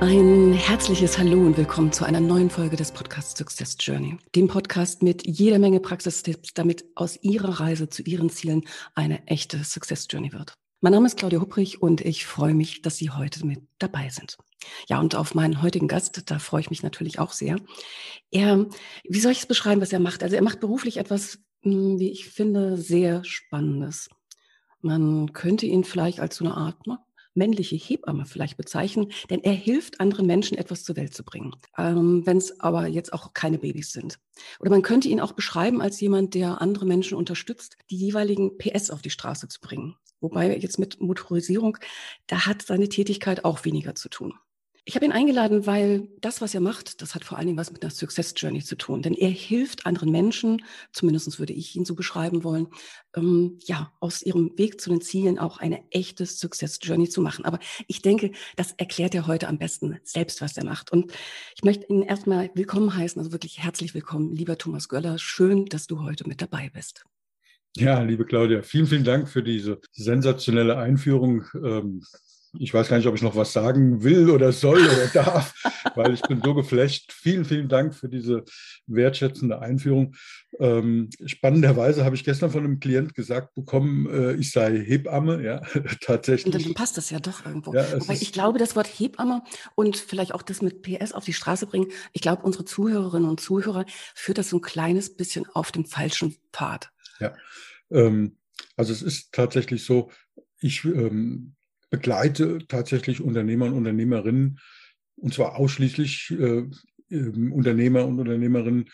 Ein herzliches Hallo und willkommen zu einer neuen Folge des Podcasts Success Journey, dem Podcast mit jeder Menge Praxistipps, damit aus Ihrer Reise zu Ihren Zielen eine echte Success Journey wird. Mein Name ist Claudia Hupprich und ich freue mich, dass Sie heute mit dabei sind. Ja, und auf meinen heutigen Gast, da freue ich mich natürlich auch sehr. Er, wie soll ich es beschreiben, was er macht? Also er macht beruflich etwas, hm, wie ich finde, sehr Spannendes. Man könnte ihn vielleicht als so eine Art männliche Hebamme vielleicht bezeichnen, denn er hilft anderen Menschen etwas zur Welt zu bringen, ähm, wenn es aber jetzt auch keine Babys sind. Oder man könnte ihn auch beschreiben als jemand, der andere Menschen unterstützt, die jeweiligen PS auf die Straße zu bringen. Wobei jetzt mit Motorisierung, da hat seine Tätigkeit auch weniger zu tun. Ich habe ihn eingeladen, weil das, was er macht, das hat vor allen Dingen was mit einer Success Journey zu tun. Denn er hilft anderen Menschen, zumindest würde ich ihn so beschreiben wollen, ähm, ja, aus ihrem Weg zu den Zielen auch eine echte Success Journey zu machen. Aber ich denke, das erklärt er heute am besten selbst, was er macht. Und ich möchte ihn erstmal willkommen heißen, also wirklich herzlich willkommen, lieber Thomas Göller. Schön, dass du heute mit dabei bist. Ja, liebe Claudia, vielen, vielen Dank für diese sensationelle Einführung. Ähm, ich weiß gar nicht, ob ich noch was sagen will oder soll oder darf, weil ich bin so geflasht. Vielen, vielen Dank für diese wertschätzende Einführung. Ähm, spannenderweise habe ich gestern von einem Klient gesagt bekommen, äh, ich sei Hebamme, ja, tatsächlich. Und dann passt das ja doch irgendwo. Ja, Aber ich glaube, das Wort Hebamme und vielleicht auch das mit PS auf die Straße bringen, ich glaube, unsere Zuhörerinnen und Zuhörer führt das so ein kleines bisschen auf dem falschen Pfad. Ja, ähm, also es ist tatsächlich so, ich ähm, begleite tatsächlich Unternehmer und Unternehmerinnen, und zwar ausschließlich äh, äh, Unternehmer und Unternehmerinnen,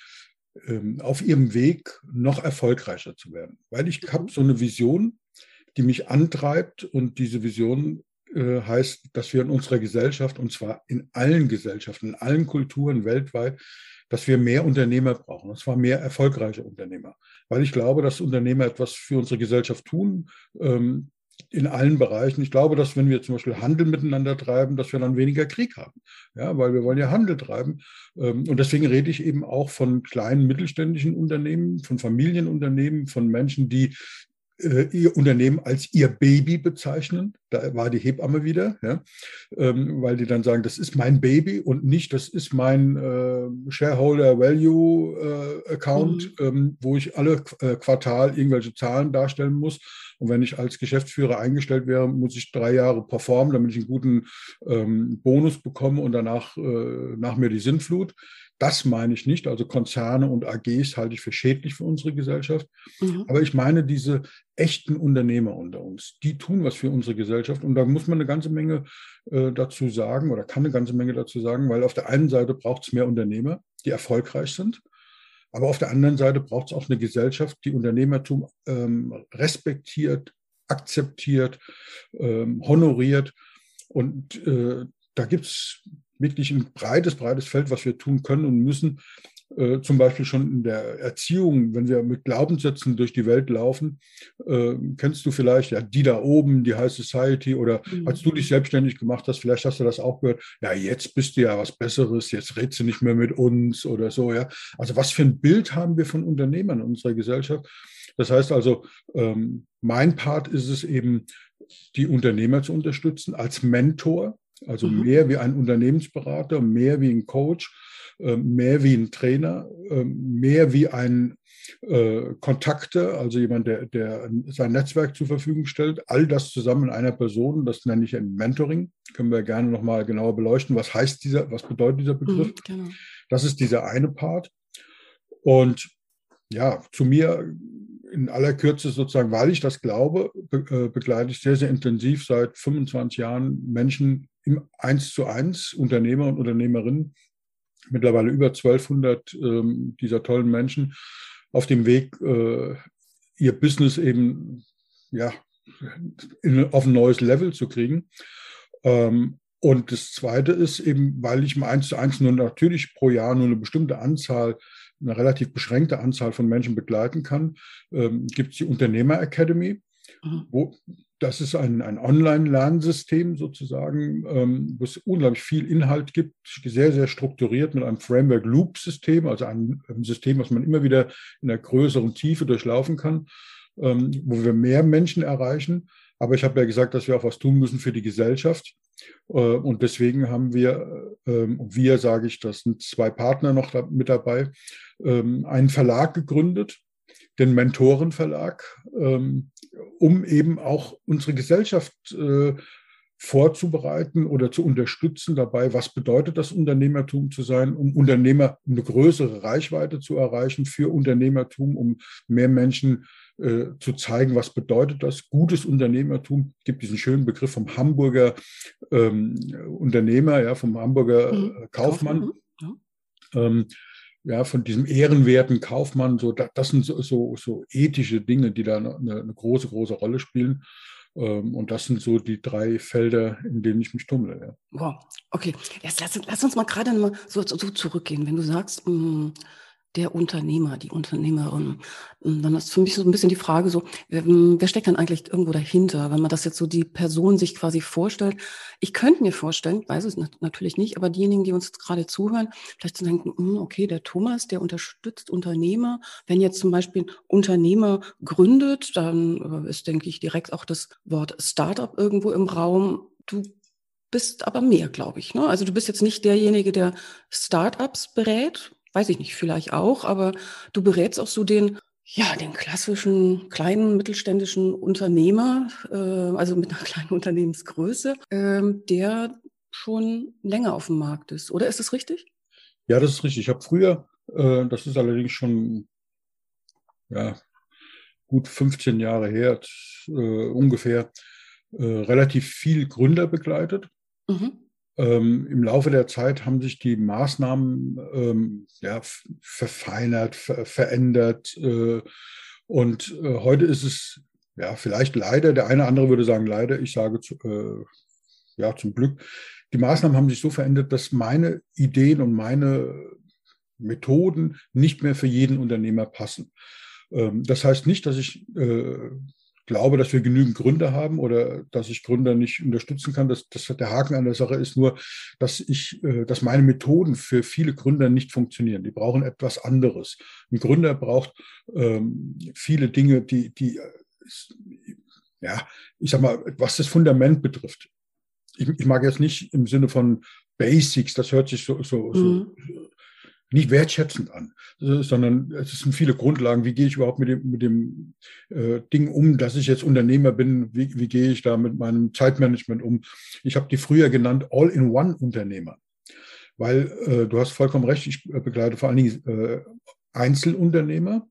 äh, auf ihrem Weg noch erfolgreicher zu werden. Weil ich habe so eine Vision, die mich antreibt und diese Vision äh, heißt, dass wir in unserer Gesellschaft, und zwar in allen Gesellschaften, in allen Kulturen weltweit, dass wir mehr Unternehmer brauchen, und zwar mehr erfolgreiche Unternehmer. Weil ich glaube, dass Unternehmer etwas für unsere Gesellschaft tun, ähm, in allen Bereichen. Ich glaube, dass wenn wir zum Beispiel Handel miteinander treiben, dass wir dann weniger Krieg haben. Ja, weil wir wollen ja Handel treiben. Ähm, und deswegen rede ich eben auch von kleinen mittelständischen Unternehmen, von Familienunternehmen, von Menschen, die äh, ihr Unternehmen als ihr Baby bezeichnen. Da war die Hebamme wieder, ja, ähm, weil die dann sagen, das ist mein Baby und nicht, das ist mein äh, Shareholder Value äh, Account, mhm. ähm, wo ich alle Quartal irgendwelche Zahlen darstellen muss. Und wenn ich als Geschäftsführer eingestellt wäre, muss ich drei Jahre performen, damit ich einen guten ähm, Bonus bekomme und danach äh, nach mir die Sintflut. Das meine ich nicht. Also Konzerne und AGs halte ich für schädlich für unsere Gesellschaft. Mhm. Aber ich meine diese echten Unternehmer unter uns. Die tun was für unsere Gesellschaft. Und da muss man eine ganze Menge äh, dazu sagen oder kann eine ganze Menge dazu sagen, weil auf der einen Seite braucht es mehr Unternehmer, die erfolgreich sind. Aber auf der anderen Seite braucht es auch eine Gesellschaft, die Unternehmertum ähm, respektiert, akzeptiert, ähm, honoriert. Und äh, da gibt es wirklich ein breites, breites Feld, was wir tun können und müssen. Äh, zum Beispiel schon in der Erziehung, wenn wir mit Glaubenssätzen durch die Welt laufen, äh, kennst du vielleicht ja die da oben, die High Society oder mhm. als du dich selbstständig gemacht hast, vielleicht hast du das auch gehört, ja, jetzt bist du ja was Besseres, jetzt redest du nicht mehr mit uns oder so, ja. Also was für ein Bild haben wir von Unternehmern in unserer Gesellschaft? Das heißt also, ähm, mein Part ist es eben, die Unternehmer zu unterstützen als Mentor, also mhm. mehr wie ein Unternehmensberater, mehr wie ein Coach, ähm, mehr wie ein Trainer, ähm, mehr wie ein äh, Kontakte, also jemand, der, der sein Netzwerk zur Verfügung stellt. All das zusammen in einer Person, das nenne ich ein Mentoring. Können wir gerne nochmal genauer beleuchten. Was heißt dieser, was bedeutet dieser Begriff? Mhm, genau. Das ist dieser eine Part. Und ja, zu mir in aller Kürze sozusagen, weil ich das glaube, be äh, begleite ich sehr, sehr intensiv seit 25 Jahren Menschen im Eins zu eins, Unternehmer und Unternehmerinnen, mittlerweile über 1200 ähm, dieser tollen Menschen auf dem Weg, äh, ihr Business eben ja, in, auf ein neues Level zu kriegen. Ähm, Und das Zweite ist eben, weil ich im 1 zu 1 nur natürlich pro Jahr nur eine bestimmte Anzahl, eine relativ beschränkte Anzahl von Menschen begleiten kann, ähm, gibt es die Unternehmer Academy, wo das ist ein, ein Online-Lernsystem sozusagen, ähm, wo es unglaublich viel Inhalt gibt, sehr, sehr strukturiert mit einem Framework-Loop-System, also ein, ein, System, was man immer wieder in einer größeren Tiefe durchlaufen kann, ähm, wo wir mehr Menschen erreichen. Aber ich habe ja gesagt, dass wir auch was tun müssen für die Gesellschaft. Äh, und deswegen haben wir, ähm, wir sage ich, das sind zwei Partner noch mit dabei, ähm, einen Verlag gegründet, den Mentorenverlag, ähm, um eben auch unsere Gesellschaft äh, vorzubereiten oder zu unterstützen dabei, was bedeutet das Unternehmertum zu sein, um Unternehmer eine größere Reichweite zu erreichen für Unternehmertum, um mehr Menschen äh, zu zeigen, was bedeutet das. Gutes Unternehmertum Es gibt diesen schönen Begriff vom Hamburger ähm, Unternehmer, ja, vom Hamburger mhm. Äh, Kaufmann. Mhm. Ähm, ja, von diesem ehrenwerten Kaufmann, so, das sind so, so, so ethische Dinge, die da eine, eine große, große Rolle spielen. Ähm, und das sind so die drei Felder, in denen ich mich tummle. Ja. Wow, okay. Jetzt lass, lass uns mal gerade mal so, so zurückgehen. Wenn du sagst, mh, mm, der Unternehmer, die Unternehmerin. Dann ist für mich so ein bisschen die Frage so, wer, wer, steckt denn eigentlich irgendwo dahinter, wenn man das jetzt so die Person sich quasi vorstellt? Ich könnte mir vorstellen, weiß es natürlich nicht, aber diejenigen, die uns gerade zuhören, vielleicht zu denken, hm, okay, der Thomas, der unterstützt Unternehmer. Wenn jetzt zum Beispiel Unternehmer gründet, dann äh, ist, denke ich, direkt auch das Wort Startup irgendwo im Raum. Du bist aber mehr, glaube ich. Ne? Also du bist jetzt nicht derjenige, der Startups berät, weiß ich nicht, vielleicht auch, aber du berätst auch so den, ja, den klassischen kleinen mittelständischen Unternehmer, äh, also mit einer kleinen Unternehmensgröße, äh, der schon länger auf dem Markt ist. Oder ist das richtig? Ja, das ist richtig. Ich habe früher, äh, das ist allerdings schon ja, gut 15 Jahre her, äh, ungefähr, äh, relativ viel Gründer begleitet. Mhm. Ähm, Im Laufe der Zeit haben sich die Maßnahmen ähm, ja, verfeinert, ver verändert. Äh, und äh, heute ist es ja vielleicht leider, der eine oder andere würde sagen leider, ich sage zu, äh, ja zum Glück, die Maßnahmen haben sich so verändert, dass meine Ideen und meine Methoden nicht mehr für jeden Unternehmer passen. Ähm, das heißt nicht, dass ich äh, glaube, dass wir genügend Gründe haben oder dass ich Gründer nicht unterstützen kann. Das, das der Haken an der Sache ist nur, dass ich, äh, dass meine Methoden für viele Gründer nicht funktionieren. Die brauchen etwas anderes. Ein Gründer braucht ähm, viele Dinge, die, die, ja, ich sag mal, was das Fundament betrifft. Ich, ich mag jetzt nicht im Sinne von Basics, das hört sich so, so, mhm. so nicht wertschätzend an, sondern es sind viele Grundlagen. Wie gehe ich überhaupt mit dem, mit dem äh, Ding um, dass ich jetzt Unternehmer bin? Wie, wie gehe ich da mit meinem Zeitmanagement um? Ich habe die früher genannt All-in-One-Unternehmer, weil äh, du hast vollkommen recht, ich begleite vor allen Dingen äh, Einzelunternehmer,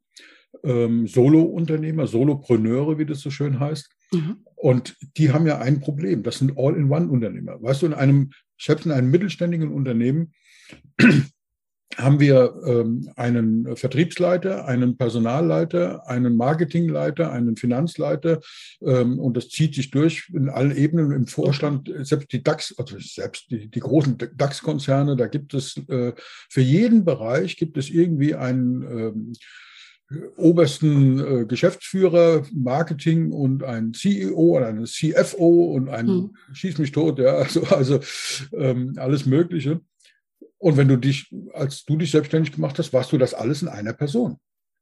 ähm, Solo-Unternehmer, Solopreneure, wie das so schön heißt. Mhm. Und die haben ja ein Problem. Das sind All-in-One-Unternehmer. Weißt du, in einem, selbst in einem mittelständigen Unternehmen haben wir ähm, einen Vertriebsleiter, einen Personalleiter, einen Marketingleiter, einen Finanzleiter ähm, und das zieht sich durch in allen Ebenen im Vorstand, selbst die DAX, also selbst die, die großen DAX-Konzerne, da gibt es äh, für jeden Bereich gibt es irgendwie einen ähm, obersten äh, Geschäftsführer, Marketing und ein CEO oder einen CFO und ein hm. Schieß mich tot, ja, also, also ähm, alles Mögliche. Und wenn du dich, als du dich selbstständig gemacht hast, warst du das alles in einer Person.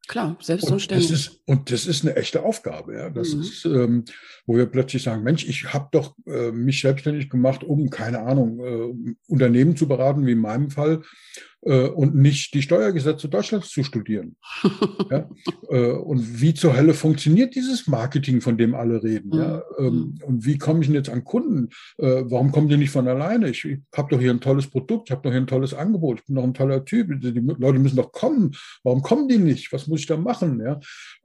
Klar, selbst und das, ist, und das ist eine echte Aufgabe. Ja. Das mhm. ist, ähm, wo wir plötzlich sagen, Mensch, ich habe doch äh, mich selbstständig gemacht, um, keine Ahnung, äh, Unternehmen zu beraten, wie in meinem Fall, äh, und nicht die Steuergesetze Deutschlands zu studieren. ja? äh, und wie zur Hölle funktioniert dieses Marketing, von dem alle reden? Mhm. Ja? Ähm, mhm. und wie komme ich denn jetzt an Kunden? Äh, warum kommen die nicht von alleine? Ich, ich habe doch hier ein tolles Produkt, ich habe doch hier ein tolles Angebot, ich bin doch ein toller Typ. Die, die Leute müssen doch kommen. Warum kommen die nicht? Was muss ich da machen? Ja?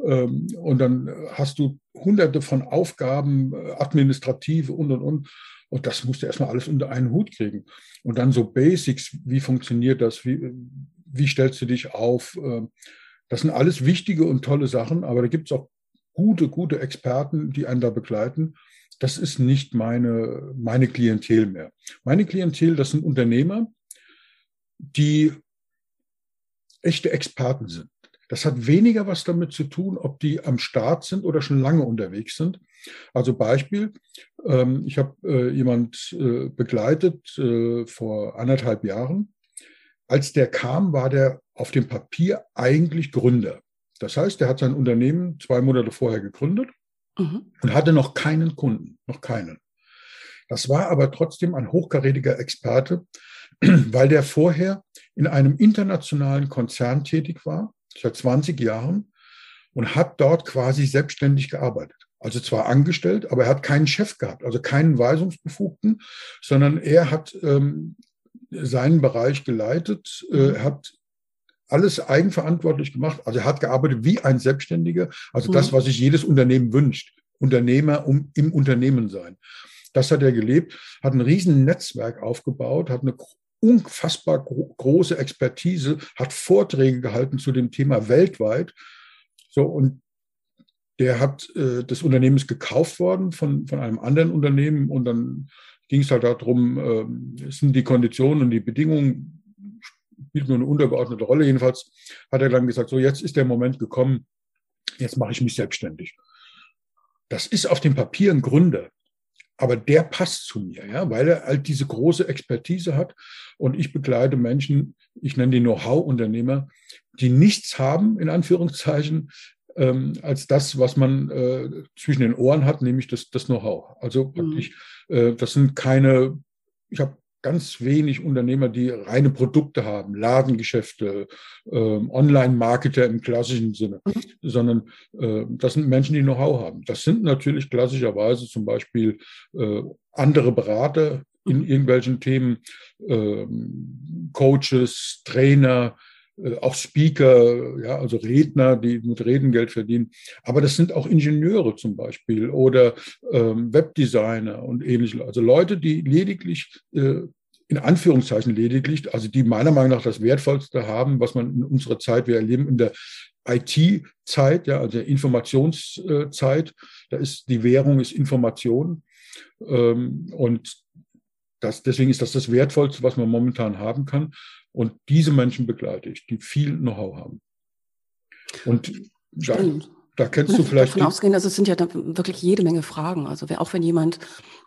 Ähm, und dann hast du hunderte von Aufgaben, äh, administrative und und und. Und das musst du erstmal alles unter einen Hut kriegen. Und dann so Basics, wie funktioniert das, wie, wie stellst du dich auf? Ähm, das sind alles wichtige und tolle Sachen, aber da gibt es auch gute, gute Experten, die einen da begleiten. Das ist nicht meine, meine Klientel mehr. Meine Klientel, das sind Unternehmer, die echte Experten sind. Das hat weniger was damit zu tun, ob die am Start sind oder schon lange unterwegs sind. Also Beispiel, ähm, ich habe äh, jemand äh, begleitet äh, vor anderthalb Jahren. Als der kam, war der auf dem Papier eigentlich Gründer. Das heißt, er hat sein Unternehmen zwei Monate vorher gegründet mhm. und hatte noch keinen Kunden, noch keinen. Das war aber trotzdem ein hochkarätiger Experte, weil der vorher in einem internationalen Konzern tätig war, seit 20 Jahren, und hat dort quasi selbstständig gearbeitet. Also zwar angestellt, aber er hat keinen Chef gehabt, also keinen Weisungsbefugten, sondern er hat ähm, seinen Bereich geleitet, äh, mhm. hat alles eigenverantwortlich gemacht. Also er hat gearbeitet wie ein Selbstständiger, also mhm. das, was sich jedes Unternehmen wünscht. Unternehmer um, im Unternehmen sein. Das hat er gelebt, hat ein riesen Netzwerk aufgebaut, hat eine unfassbar gro große Expertise, hat Vorträge gehalten zu dem Thema weltweit. So, und der hat, äh, das Unternehmen ist gekauft worden von, von einem anderen Unternehmen und dann ging es halt darum, äh, sind die Konditionen und die Bedingungen spielt nur eine untergeordnete Rolle. Jedenfalls hat er dann gesagt, so jetzt ist der Moment gekommen, jetzt mache ich mich selbstständig. Das ist auf dem Papier ein Gründer, aber der passt zu mir, ja, weil er halt diese große Expertise hat und ich begleite Menschen, ich nenne die Know-how-Unternehmer, die nichts haben, in Anführungszeichen, ähm, als das, was man äh, zwischen den Ohren hat, nämlich das, das Know-how. Also praktisch, mhm. äh, das sind keine, ich habe ganz wenig Unternehmer, die reine Produkte haben, Ladengeschäfte, äh, Online-Marketer im klassischen Sinne, mhm. sondern äh, das sind Menschen, die Know-how haben. Das sind natürlich klassischerweise zum Beispiel äh, andere Berater in mhm. irgendwelchen Themen, ähm, Coaches, Trainer, auch Speaker, ja, also Redner, die mit Reden Geld verdienen. Aber das sind auch Ingenieure zum Beispiel oder ähm, Webdesigner und ähnliche. Also Leute, die lediglich äh, in Anführungszeichen lediglich, also die meiner Meinung nach das Wertvollste haben, was man in unserer Zeit, wir erleben in der IT-Zeit, ja, also der Informationszeit, da ist die Währung ist Information. Ähm, und das, deswegen ist das das Wertvollste, was man momentan haben kann. Und diese Menschen begleite ich, die viel Know-how haben. Und da, da kennst du vielleicht. Davon ausgehen, also es sind ja wirklich jede Menge Fragen. Also auch wenn jemand,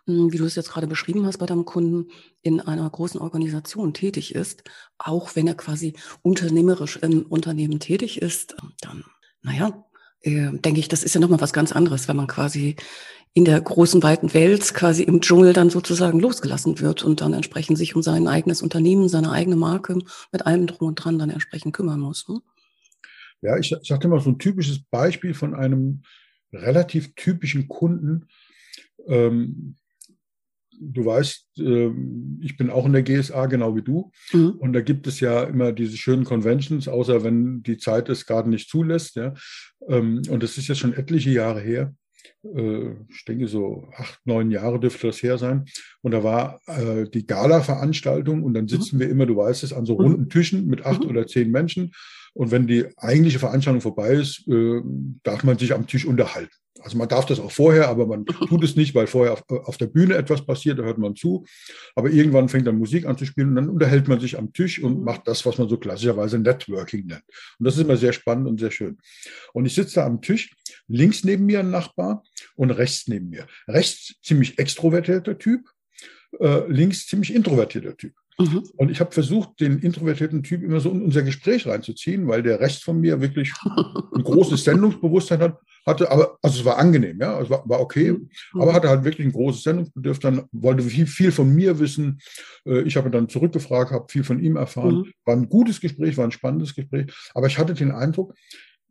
hm, wie du es jetzt gerade beschrieben hast bei deinem Kunden, in einer großen Organisation tätig ist, auch wenn er quasi unternehmerisch im Unternehmen tätig ist, dann, naja, äh, denke ich, das ist ja nochmal was ganz anderes, wenn man quasi in der großen, weiten Welt quasi im Dschungel dann sozusagen losgelassen wird und dann entsprechend sich um sein eigenes Unternehmen, seine eigene Marke mit allem drum und dran dann entsprechend kümmern muss. Ne? Ja, ich, sagte mal so ein typisches Beispiel von einem relativ typischen Kunden. Ähm, du weißt, ähm, ich bin auch in der GSA, genau wie du. Mhm. Und da gibt es ja immer diese schönen Conventions, außer wenn die Zeit es gerade nicht zulässt. Ja. Ähm, und das ist jetzt schon etliche Jahre her. Äh, ich denke so acht, neun Jahre dürfte das her sein. Und da war äh, die Gala-Veranstaltung und dann sitzen mhm. wir immer, du weißt es, an so mhm. runden Tischen mit acht mhm. oder zehn Menschen. Und wenn die eigentliche Veranstaltung vorbei ist, äh, darf man sich am Tisch unterhalten. Also man darf das auch vorher, aber man tut es nicht, weil vorher auf, auf, der Bühne etwas passiert, da hört man zu. Aber irgendwann fängt dann Musik an zu spielen und dann unterhält man sich am Tisch und macht das, was man so klassischerweise Networking nennt. Und das ist immer sehr spannend und sehr schön. Und ich sitze da am Tisch, links neben mir ein Nachbar und rechts neben mir. Rechts ziemlich extrovertierter Typ, äh, links ziemlich introvertierter Typ. Mhm. Und ich habe versucht, den introvertierten Typ immer so in unser Gespräch reinzuziehen, weil der Rest von mir wirklich ein großes Sendungsbewusstsein hat, hatte. Aber also es war angenehm, ja, es war, war okay, mhm. aber hatte halt wirklich ein großes Sendungsbedürfnis. wollte viel, viel von mir wissen. Äh, ich habe dann zurückgefragt, habe viel von ihm erfahren. Mhm. War ein gutes Gespräch, war ein spannendes Gespräch. Aber ich hatte den Eindruck,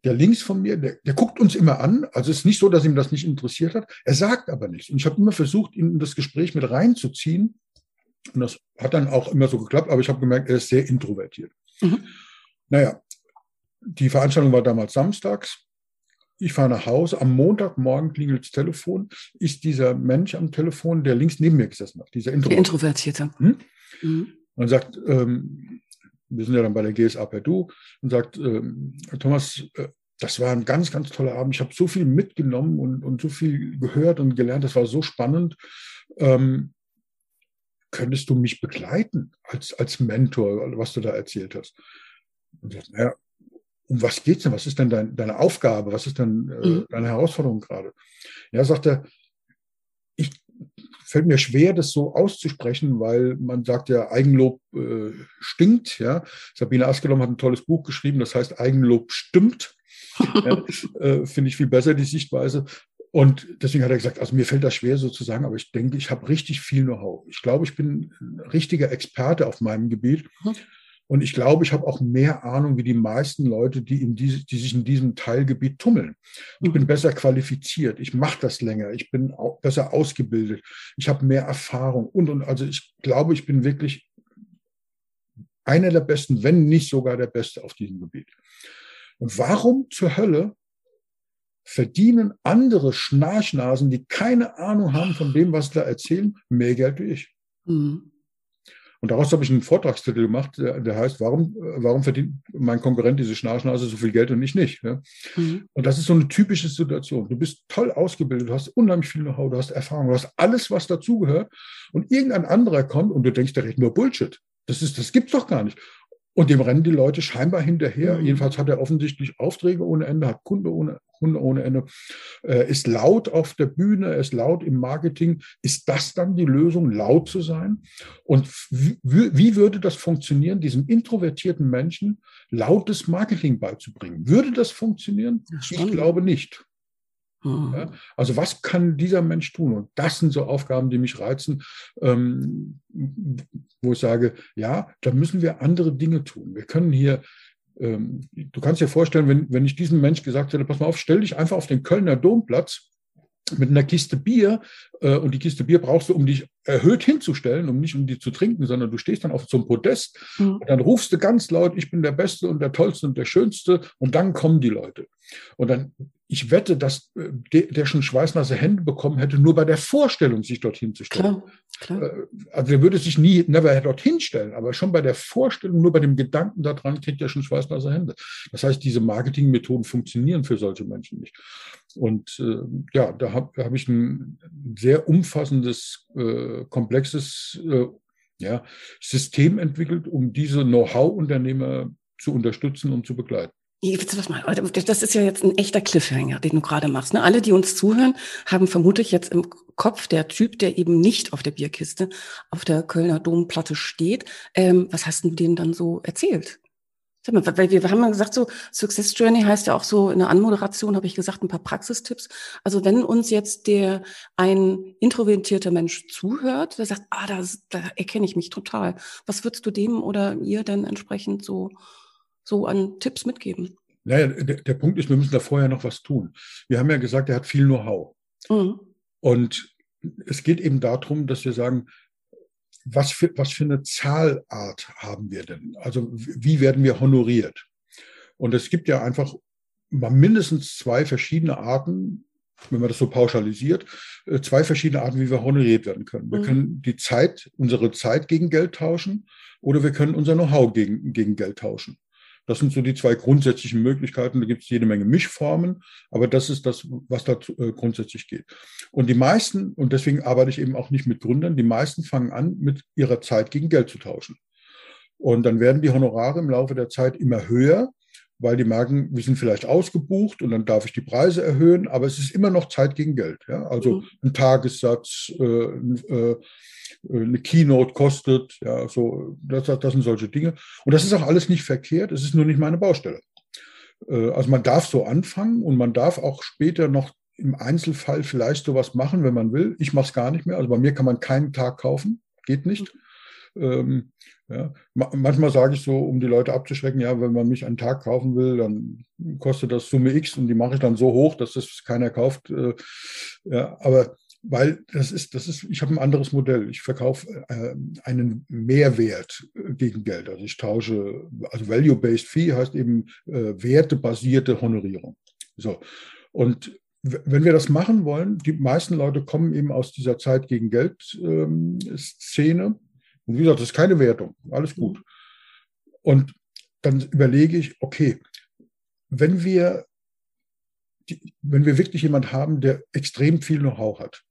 der links von mir, der, der, guckt uns immer an. Also es ist nicht so, dass ihm das nicht interessiert hat. Er sagt aber nichts. Und ich habe immer versucht, ihn in das Gespräch mit reinzuziehen. Und das hat dann auch immer so geklappt, aber ich habe gemerkt, er ist sehr introvertiert. Mhm. Naja, die Veranstaltung war damals samstags. Ich fahre nach Hause. Am Montagmorgen klingelt das Telefon. Ist dieser Mensch am Telefon, der links neben mir gesessen hat, dieser Introvertierte. Introvertierte. Hm? Mhm. Und sagt, ähm, wir sind ja dann bei der GSA per Du, und sagt, ähm, Thomas, äh, das war ein ganz, ganz toller Abend. Ich habe so viel mitgenommen und, und so viel gehört und gelernt. Das war so spannend. Ähm, könntest du mich begleiten als, als Mentor, was du da erzählt hast? Und sagt, naja, um was geht's denn? Was ist denn dein, deine Aufgabe? Was ist denn äh, mhm. deine Herausforderung gerade? Ja, sagt er, ich fällt mir schwer, das so auszusprechen, weil man sagt ja, Eigenlob äh, stinkt. Ja, Sabine Askelom hat ein tolles Buch geschrieben, das heißt Eigenlob stimmt. ja, äh, Finde ich viel besser die Sichtweise. Und deswegen hat er gesagt, also mir fällt das schwer so zu sagen, aber ich denke, ich habe richtig viel Know-how. Ich glaube, ich bin ein richtiger Experte auf meinem Gebiet. Mhm. Und ich glaube, ich habe auch mehr Ahnung wie die meisten Leute, die, in diese, die sich in diesem Teilgebiet tummeln. Ich bin mhm. besser qualifiziert, ich mache das länger, ich bin besser ausgebildet, ich habe mehr Erfahrung und, und also ich glaube, ich bin wirklich einer der Besten, wenn nicht sogar der Beste auf diesem Gebiet. Und warum zur Hölle verdienen andere Schnarchnasen, die keine Ahnung haben von dem, was sie da erzählen, mehr Geld wie ich? Mhm. Und daraus habe ich einen Vortragstitel gemacht, der, der heißt, warum, warum verdient mein Konkurrent diese Schnarchnase so viel Geld und ich nicht? Ja? Mhm. Und das ist so eine typische Situation. Du bist toll ausgebildet, du hast unheimlich viel Know-how, du hast Erfahrung, du hast alles, was dazugehört. Und irgendein anderer kommt und du denkst, der redet nur Bullshit. Das ist, das gibt's doch gar nicht. Und dem rennen die Leute scheinbar hinterher. Mhm. Jedenfalls hat er offensichtlich Aufträge ohne Ende, hat Kunde ohne, Kunde ohne Ende, äh, ist laut auf der Bühne, ist laut im Marketing. Ist das dann die Lösung, laut zu sein? Und wie, wie würde das funktionieren, diesem introvertierten Menschen lautes Marketing beizubringen? Würde das funktionieren? Ich glaube nicht. Mhm. Ja, also was kann dieser Mensch tun? Und das sind so Aufgaben, die mich reizen, ähm, wo ich sage, ja, da müssen wir andere Dinge tun. Wir können hier, ähm, du kannst dir vorstellen, wenn, wenn ich diesem Mensch gesagt hätte, pass mal auf, stell dich einfach auf den Kölner Domplatz mit einer Kiste Bier äh, und die Kiste Bier brauchst du, um dich erhöht hinzustellen, um nicht um die zu trinken, sondern du stehst dann auf so einem Podest mhm. und dann rufst du ganz laut, ich bin der Beste und der Tollste und der Schönste und dann kommen die Leute. Und dann ich wette, dass äh, der, schon schweißnasse Hände bekommen hätte, nur bei der Vorstellung, sich dorthin zu stellen. Klar, klar. Äh, also er würde sich nie, never dorthin stellen, aber schon bei der Vorstellung, nur bei dem Gedanken daran, kriegt er schon schweißnasse Hände. Das heißt, diese Marketingmethoden funktionieren für solche Menschen nicht. Und äh, ja, da habe hab ich ein sehr umfassendes, äh, komplexes äh, ja, System entwickelt, um diese Know-how-Unternehmer zu unterstützen und zu begleiten. Das ist ja jetzt ein echter Cliffhanger, den du gerade machst. Ne? Alle, die uns zuhören, haben vermutlich jetzt im Kopf der Typ, der eben nicht auf der Bierkiste auf der Kölner Domplatte steht. Ähm, was hast du denen dann so erzählt? Sag mal, weil wir, wir haben ja gesagt, so Success Journey heißt ja auch so in der Anmoderation, habe ich gesagt, ein paar Praxistipps. Also wenn uns jetzt der ein introvertierter Mensch zuhört, der sagt, ah, da, da erkenne ich mich total. Was würdest du dem oder ihr denn entsprechend so so an Tipps mitgeben? Naja, der, der Punkt ist, wir müssen da vorher noch was tun. Wir haben ja gesagt, er hat viel Know-how. Mhm. Und es geht eben darum, dass wir sagen, was für, was für eine Zahlart haben wir denn? Also wie werden wir honoriert? Und es gibt ja einfach mindestens zwei verschiedene Arten, wenn man das so pauschalisiert, äh, zwei verschiedene Arten, wie wir honoriert werden können. Wir mhm. können die Zeit, unsere Zeit gegen Geld tauschen oder wir können unser Know-how gegen, gegen Geld tauschen. Das sind so die zwei grundsätzlichen Möglichkeiten. Da gibt es jede Menge Mischformen, aber das ist das, was da äh, grundsätzlich geht. Und die meisten, und deswegen arbeite ich eben auch nicht mit Gründern, die meisten fangen an, mit ihrer Zeit gegen Geld zu tauschen. Und dann werden die Honorare im Laufe der Zeit immer höher, weil die merken, wir sind vielleicht ausgebucht und dann darf ich die Preise erhöhen, aber es ist immer noch Zeit gegen Geld. Ja? Also mhm. ein Tagessatz, äh, äh, eine Keynote kostet. Ja, so, das, das sind solche Dinge. Und das ist auch alles nicht verkehrt, es ist nur nicht meine Baustelle. Äh, also man darf so anfangen und man darf auch später noch im Einzelfall vielleicht sowas machen, wenn man will. Ich mache es gar nicht mehr. Also bei mir kann man keinen Tag kaufen, geht nicht. Ähm, ja. Manchmal sage ich so, um die Leute abzuschrecken, ja, wenn man mich einen Tag kaufen will, dann kostet das Summe X und die mache ich dann so hoch, dass das keiner kauft. Äh, ja, aber weil das ist, das ist, ich habe ein anderes Modell. Ich verkaufe äh, einen Mehrwert äh, gegen Geld. Also ich tausche, also Value-Based Fee heißt eben äh, wertebasierte Honorierung. So. Und wenn wir das machen wollen, die meisten Leute kommen eben aus dieser Zeit gegen Geld-Szene. Ähm, und wie gesagt, das ist keine Wertung. Alles gut. Und dann überlege ich, okay, wenn wir wenn wir wirklich jemand haben, der extrem viel Know-how hat,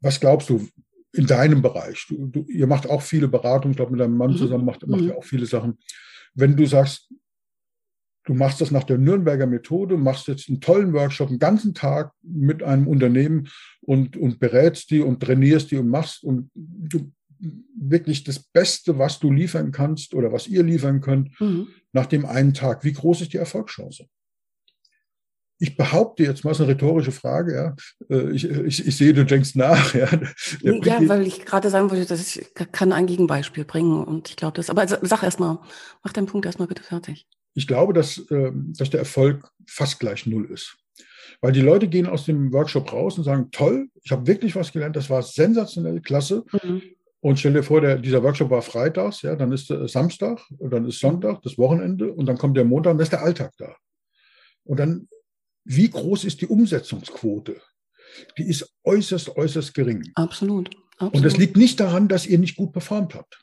was glaubst du in deinem Bereich? Du, du, ihr macht auch viele Beratungen, ich glaube, mit deinem Mann mhm. zusammen macht, macht mhm. ihr auch viele Sachen. Wenn du sagst, du machst das nach der Nürnberger Methode, machst jetzt einen tollen Workshop, einen ganzen Tag mit einem Unternehmen und, und berätst die und trainierst die und machst und du wirklich das Beste, was du liefern kannst oder was ihr liefern könnt, mhm. nach dem einen Tag. Wie groß ist die Erfolgschance? Ich behaupte jetzt mal, ist eine rhetorische Frage, ja. Äh, ich, ich, ich sehe, du denkst nach, ja. ja, weil ich gerade sagen wollte, dass ich kann ein Gegenbeispiel bringen und ich glaube das, aber sag erstmal, mach deinen Punkt erstmal bitte fertig. Ich glaube, dass, ähm, dass der Erfolg fast gleich null ist. Weil die Leute gehen aus dem Workshop raus und sagen, toll, ich habe wirklich was gelernt, das war sensationell, klasse. Mhm. Und stell dir vor, der, dieser Workshop war freitags, ja, dann ist äh, Samstag, dann ist Sonntag, das Wochenende und dann kommt der Montag und dann ist der Alltag da. Und dann wie groß ist die Umsetzungsquote? Die ist äußerst, äußerst gering. Absolut. Absolut. Und das liegt nicht daran, dass ihr nicht gut performt habt.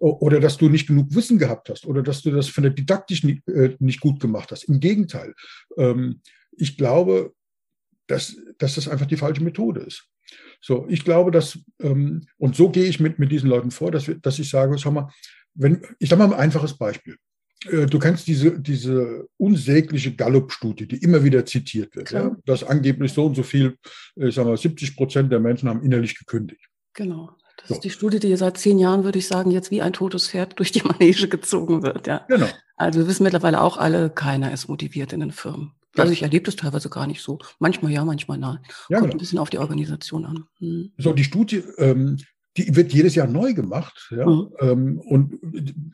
Oder dass du nicht genug Wissen gehabt hast oder dass du das von der Didaktik nicht, äh, nicht gut gemacht hast. Im Gegenteil. Ähm, ich glaube, dass, dass das einfach die falsche Methode ist. So, ich glaube, dass, ähm, und so gehe ich mit, mit diesen Leuten vor, dass, wir, dass ich sage, schau mal, wenn, ich sage mal ein einfaches Beispiel. Äh, du kennst diese, diese unsägliche Gallup-Studie, die immer wieder zitiert wird, ja? dass angeblich so und so viel, ich sag mal, 70 Prozent der Menschen haben innerlich gekündigt. Genau. Das so. ist die Studie, die seit zehn Jahren, würde ich sagen, jetzt wie ein totes Pferd durch die Manege gezogen wird. Ja. Genau. Also wir wissen mittlerweile auch alle, keiner ist motiviert in den Firmen. Also ich erlebe das teilweise gar nicht so. Manchmal ja, manchmal nein. Ja, Kommt genau. ein bisschen auf die Organisation an. Hm. So, die Studie ähm, die wird jedes Jahr neu gemacht. Ja? Mhm. Ähm, und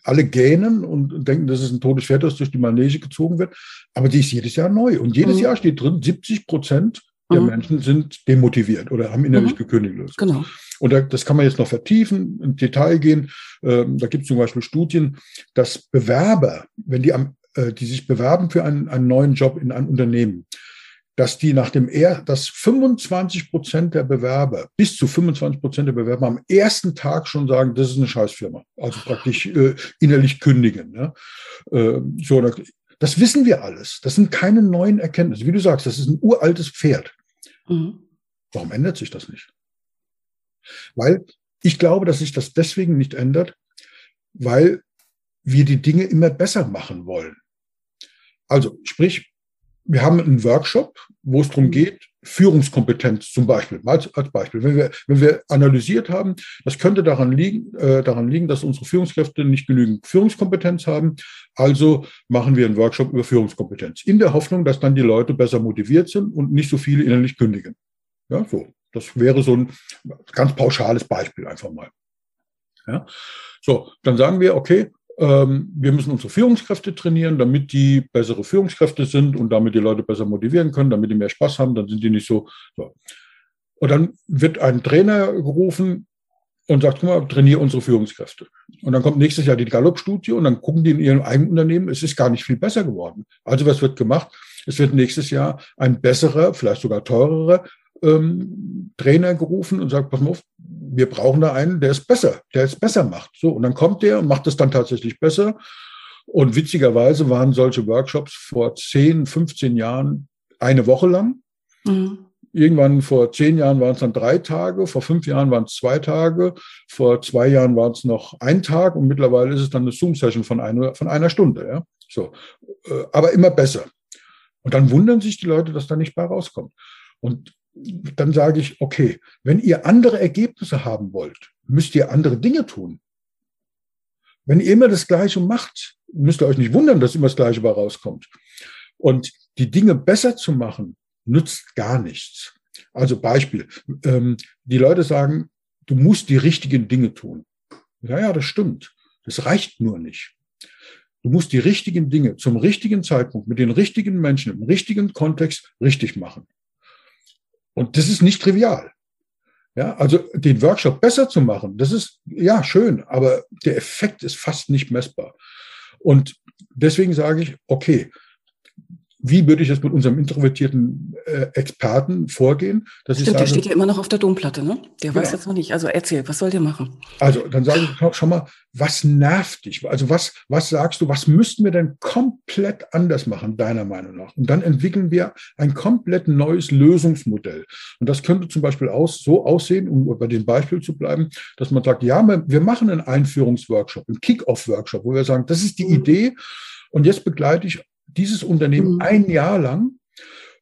alle gähnen und denken, das ist ein totes Pferd, das durch die Manege gezogen wird. Aber die ist jedes Jahr neu. Und jedes mhm. Jahr steht drin, 70 Prozent der mhm. Menschen sind demotiviert oder haben innerlich mhm. gekündigt. Oder so. Genau. Und das kann man jetzt noch vertiefen, im Detail gehen. Ähm, da gibt es zum Beispiel Studien, dass Bewerber, wenn die, am, äh, die sich bewerben für einen, einen neuen Job in einem Unternehmen, dass die nach dem er, dass 25 Prozent der Bewerber, bis zu 25 Prozent der Bewerber am ersten Tag schon sagen, das ist eine Scheißfirma. Also praktisch äh, innerlich kündigen. Ja? Äh, so, das wissen wir alles. Das sind keine neuen Erkenntnisse. Wie du sagst, das ist ein uraltes Pferd. Mhm. Warum ändert sich das nicht? Weil ich glaube, dass sich das deswegen nicht ändert, weil wir die Dinge immer besser machen wollen. Also sprich, wir haben einen Workshop, wo es darum geht, Führungskompetenz zum Beispiel, als, als Beispiel. Wenn wir, wenn wir analysiert haben, das könnte daran liegen, äh, daran liegen, dass unsere Führungskräfte nicht genügend Führungskompetenz haben. Also machen wir einen Workshop über Führungskompetenz. In der Hoffnung, dass dann die Leute besser motiviert sind und nicht so viele innerlich kündigen. Ja, so. Das wäre so ein ganz pauschales Beispiel einfach mal. Ja. So, dann sagen wir, okay, wir müssen unsere Führungskräfte trainieren, damit die bessere Führungskräfte sind und damit die Leute besser motivieren können, damit die mehr Spaß haben, dann sind die nicht so. so. Und dann wird ein Trainer gerufen und sagt, guck mal, trainiere unsere Führungskräfte. Und dann kommt nächstes Jahr die Gallup-Studie und dann gucken die in ihrem eigenen Unternehmen, es ist gar nicht viel besser geworden. Also was wird gemacht? Es wird nächstes Jahr ein besserer, vielleicht sogar teurerer ähm, Trainer gerufen und sagt, pass mal auf, wir brauchen da einen, der es besser, der es besser macht. So, und dann kommt der und macht es dann tatsächlich besser. Und witzigerweise waren solche Workshops vor 10, 15 Jahren eine Woche lang. Mhm. Irgendwann vor zehn Jahren waren es dann drei Tage, vor fünf Jahren waren es zwei Tage, vor zwei Jahren waren es noch ein Tag und mittlerweile ist es dann eine Zoom-Session von einer, von einer Stunde. Ja? So. Äh, aber immer besser. Und dann wundern sich die Leute, dass da nicht bei rauskommt. Und dann sage ich, okay, wenn ihr andere Ergebnisse haben wollt, müsst ihr andere Dinge tun. Wenn ihr immer das Gleiche macht, müsst ihr euch nicht wundern, dass immer das Gleiche bei rauskommt. Und die Dinge besser zu machen, nützt gar nichts. Also Beispiel, ähm, die Leute sagen, du musst die richtigen Dinge tun. Ja, ja, das stimmt. Das reicht nur nicht. Du musst die richtigen Dinge zum richtigen Zeitpunkt mit den richtigen Menschen im richtigen Kontext richtig machen. Und das ist nicht trivial. Ja, also den Workshop besser zu machen, das ist ja schön, aber der Effekt ist fast nicht messbar. Und deswegen sage ich, okay, wie würde ich jetzt mit unserem introvertierten äh, Experten vorgehen? Dass Stimmt, sage, der steht ja immer noch auf der Domplatte, ne? Der genau. weiß jetzt noch nicht. Also erzähl, was soll der machen? Also dann sage ich schon mal, was nervt dich? Also was, was sagst du, was müssten wir denn komplett anders machen, deiner Meinung nach? Und dann entwickeln wir ein komplett neues Lösungsmodell. Und das könnte zum Beispiel aus, so aussehen, um bei dem Beispiel zu bleiben, dass man sagt, ja, wir machen einen Einführungsworkshop, einen Kick-Off-Workshop, wo wir sagen, das ist die mhm. Idee. Und jetzt begleite ich dieses Unternehmen mhm. ein Jahr lang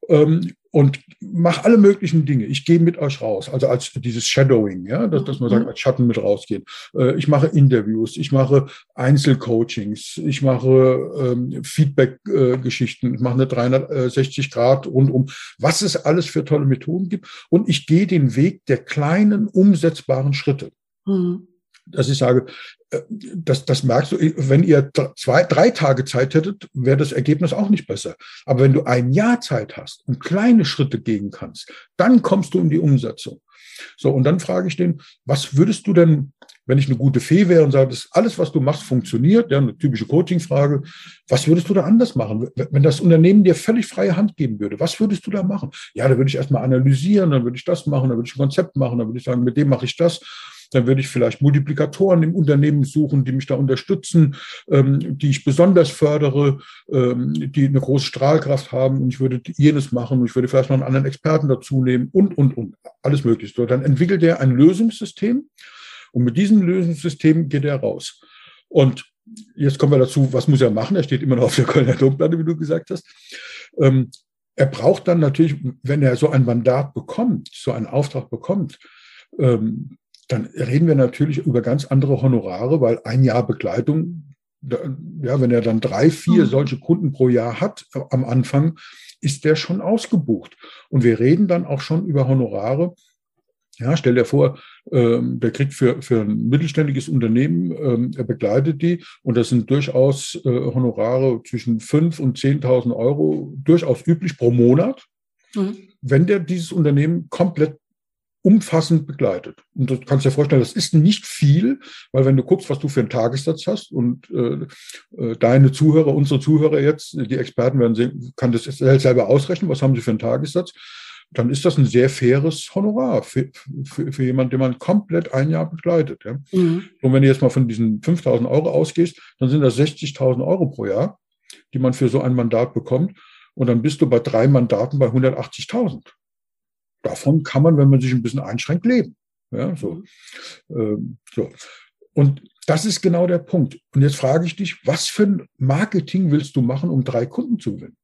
ähm, und mache alle möglichen Dinge. Ich gehe mit euch raus, also als dieses Shadowing, ja, dass, dass man sagt, mhm. als Schatten mit rausgehen. Äh, ich mache Interviews, ich mache Einzelcoachings, ich mache ähm, Feedback-Geschichten, äh, ich mache eine 360 Grad rundum, was es alles für tolle Methoden gibt. Und ich gehe den Weg der kleinen, umsetzbaren Schritte. Mhm dass ich sage, äh, das, das merkst du, wenn ihr zwei, drei Tage Zeit hättet, wäre das Ergebnis auch nicht besser. Aber wenn du ein Jahr Zeit hast und kleine Schritte gehen kannst, dann kommst du in die Umsetzung. So, und dann frage ich den, was würdest du denn, wenn ich eine gute Fee wäre und sage, alles, was du machst, funktioniert, ja, eine typische Coaching-Frage, was würdest du da anders machen? Wenn das Unternehmen dir völlig freie Hand geben würde, was würdest du da machen? Ja, da würde ich erstmal analysieren, dann würde ich das machen, dann würde ich ein Konzept machen, dann würde ich sagen, mit dem mache ich das. Dann würde ich vielleicht Multiplikatoren im Unternehmen suchen, die mich da unterstützen, ähm, die ich besonders fördere, ähm, die eine große Strahlkraft haben. Und ich würde jenes machen. Und ich würde vielleicht noch einen anderen Experten dazu nehmen und, und, und. Alles Mögliche. So, dann entwickelt er ein Lösungssystem. Und mit diesem Lösungssystem geht er raus. Und jetzt kommen wir dazu, was muss er machen? Er steht immer noch auf der Kölner Domplatte, wie du gesagt hast. Ähm, er braucht dann natürlich, wenn er so ein Mandat bekommt, so einen Auftrag bekommt, ähm, dann reden wir natürlich über ganz andere Honorare, weil ein Jahr Begleitung, ja, wenn er dann drei, vier mhm. solche Kunden pro Jahr hat äh, am Anfang, ist der schon ausgebucht. Und wir reden dann auch schon über Honorare. Ja, stell dir vor, ähm, der kriegt für, für ein mittelständiges Unternehmen, ähm, er begleitet die und das sind durchaus äh, Honorare zwischen 5.000 und 10.000 Euro, durchaus üblich pro Monat. Mhm. Wenn der dieses Unternehmen komplett umfassend begleitet. Und du kannst dir vorstellen, das ist nicht viel, weil wenn du guckst, was du für einen Tagessatz hast und äh, äh, deine Zuhörer, unsere Zuhörer jetzt, die Experten werden sehen, kann das selber ausrechnen, was haben sie für einen Tagessatz, dann ist das ein sehr faires Honorar für, für, für jemanden, den man komplett ein Jahr begleitet. Ja. Mhm. Und wenn du jetzt mal von diesen 5.000 Euro ausgehst, dann sind das 60.000 Euro pro Jahr, die man für so ein Mandat bekommt. Und dann bist du bei drei Mandaten bei 180.000 davon kann man, wenn man sich ein bisschen einschränkt, leben. Ja, so. Mhm. Ähm, so. Und das ist genau der Punkt. Und jetzt frage ich dich, was für ein Marketing willst du machen, um drei Kunden zu gewinnen?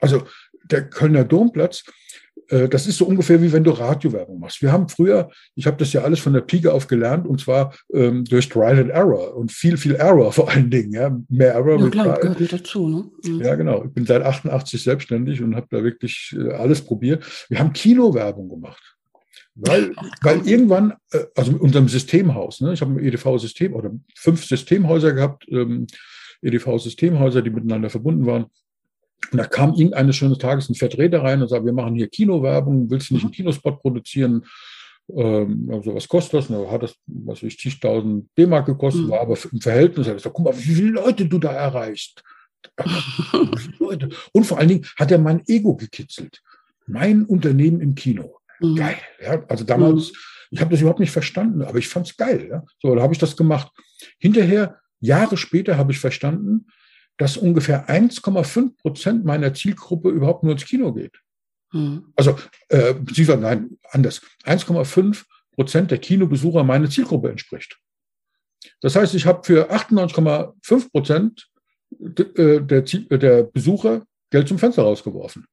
Also der Kölner Domplatz das ist so ungefähr wie wenn du Radiowerbung machst. Wir haben früher, ich habe das ja alles von der Pike auf gelernt und zwar ähm, durch Trial and Error und viel, viel Error vor allen Dingen. Ja. Mehr Error. Ja, klar, gehört mit dazu. Ne? Mhm. Ja, genau. Ich bin seit 88 selbstständig und habe da wirklich äh, alles probiert. Wir haben Kinowerbung gemacht. Weil, Ach, weil irgendwann, äh, also in unserem Systemhaus, ne, ich habe ein EDV-System oder fünf Systemhäuser gehabt, ähm, EDV-Systemhäuser, die miteinander verbunden waren. Und da kam irgendeines schönes Tages ein Vertreter rein und sagte, wir machen hier Kinowerbung, willst du nicht einen mhm. Kinospot produzieren? Ähm, also was kostet das? Und da hat das, was weiß ich, zigtausend D-Mark gekostet, mhm. war aber im Verhältnis, ich gesagt, guck mal, wie viele Leute du da erreichst. Und vor allen Dingen hat er mein Ego gekitzelt. Mein Unternehmen im Kino. Mhm. Geil. Ja? Also damals, mhm. ich habe das überhaupt nicht verstanden, aber ich fand es geil. Ja? So, da habe ich das gemacht. Hinterher, Jahre später, habe ich verstanden, dass ungefähr 1,5 Prozent meiner Zielgruppe überhaupt nur ins Kino geht. Mhm. Also, äh, Sie sagen, nein, anders. 1,5 Prozent der Kinobesucher meiner Zielgruppe entspricht. Das heißt, ich habe für 98,5 Prozent äh, der, der Besucher Geld zum Fenster rausgeworfen.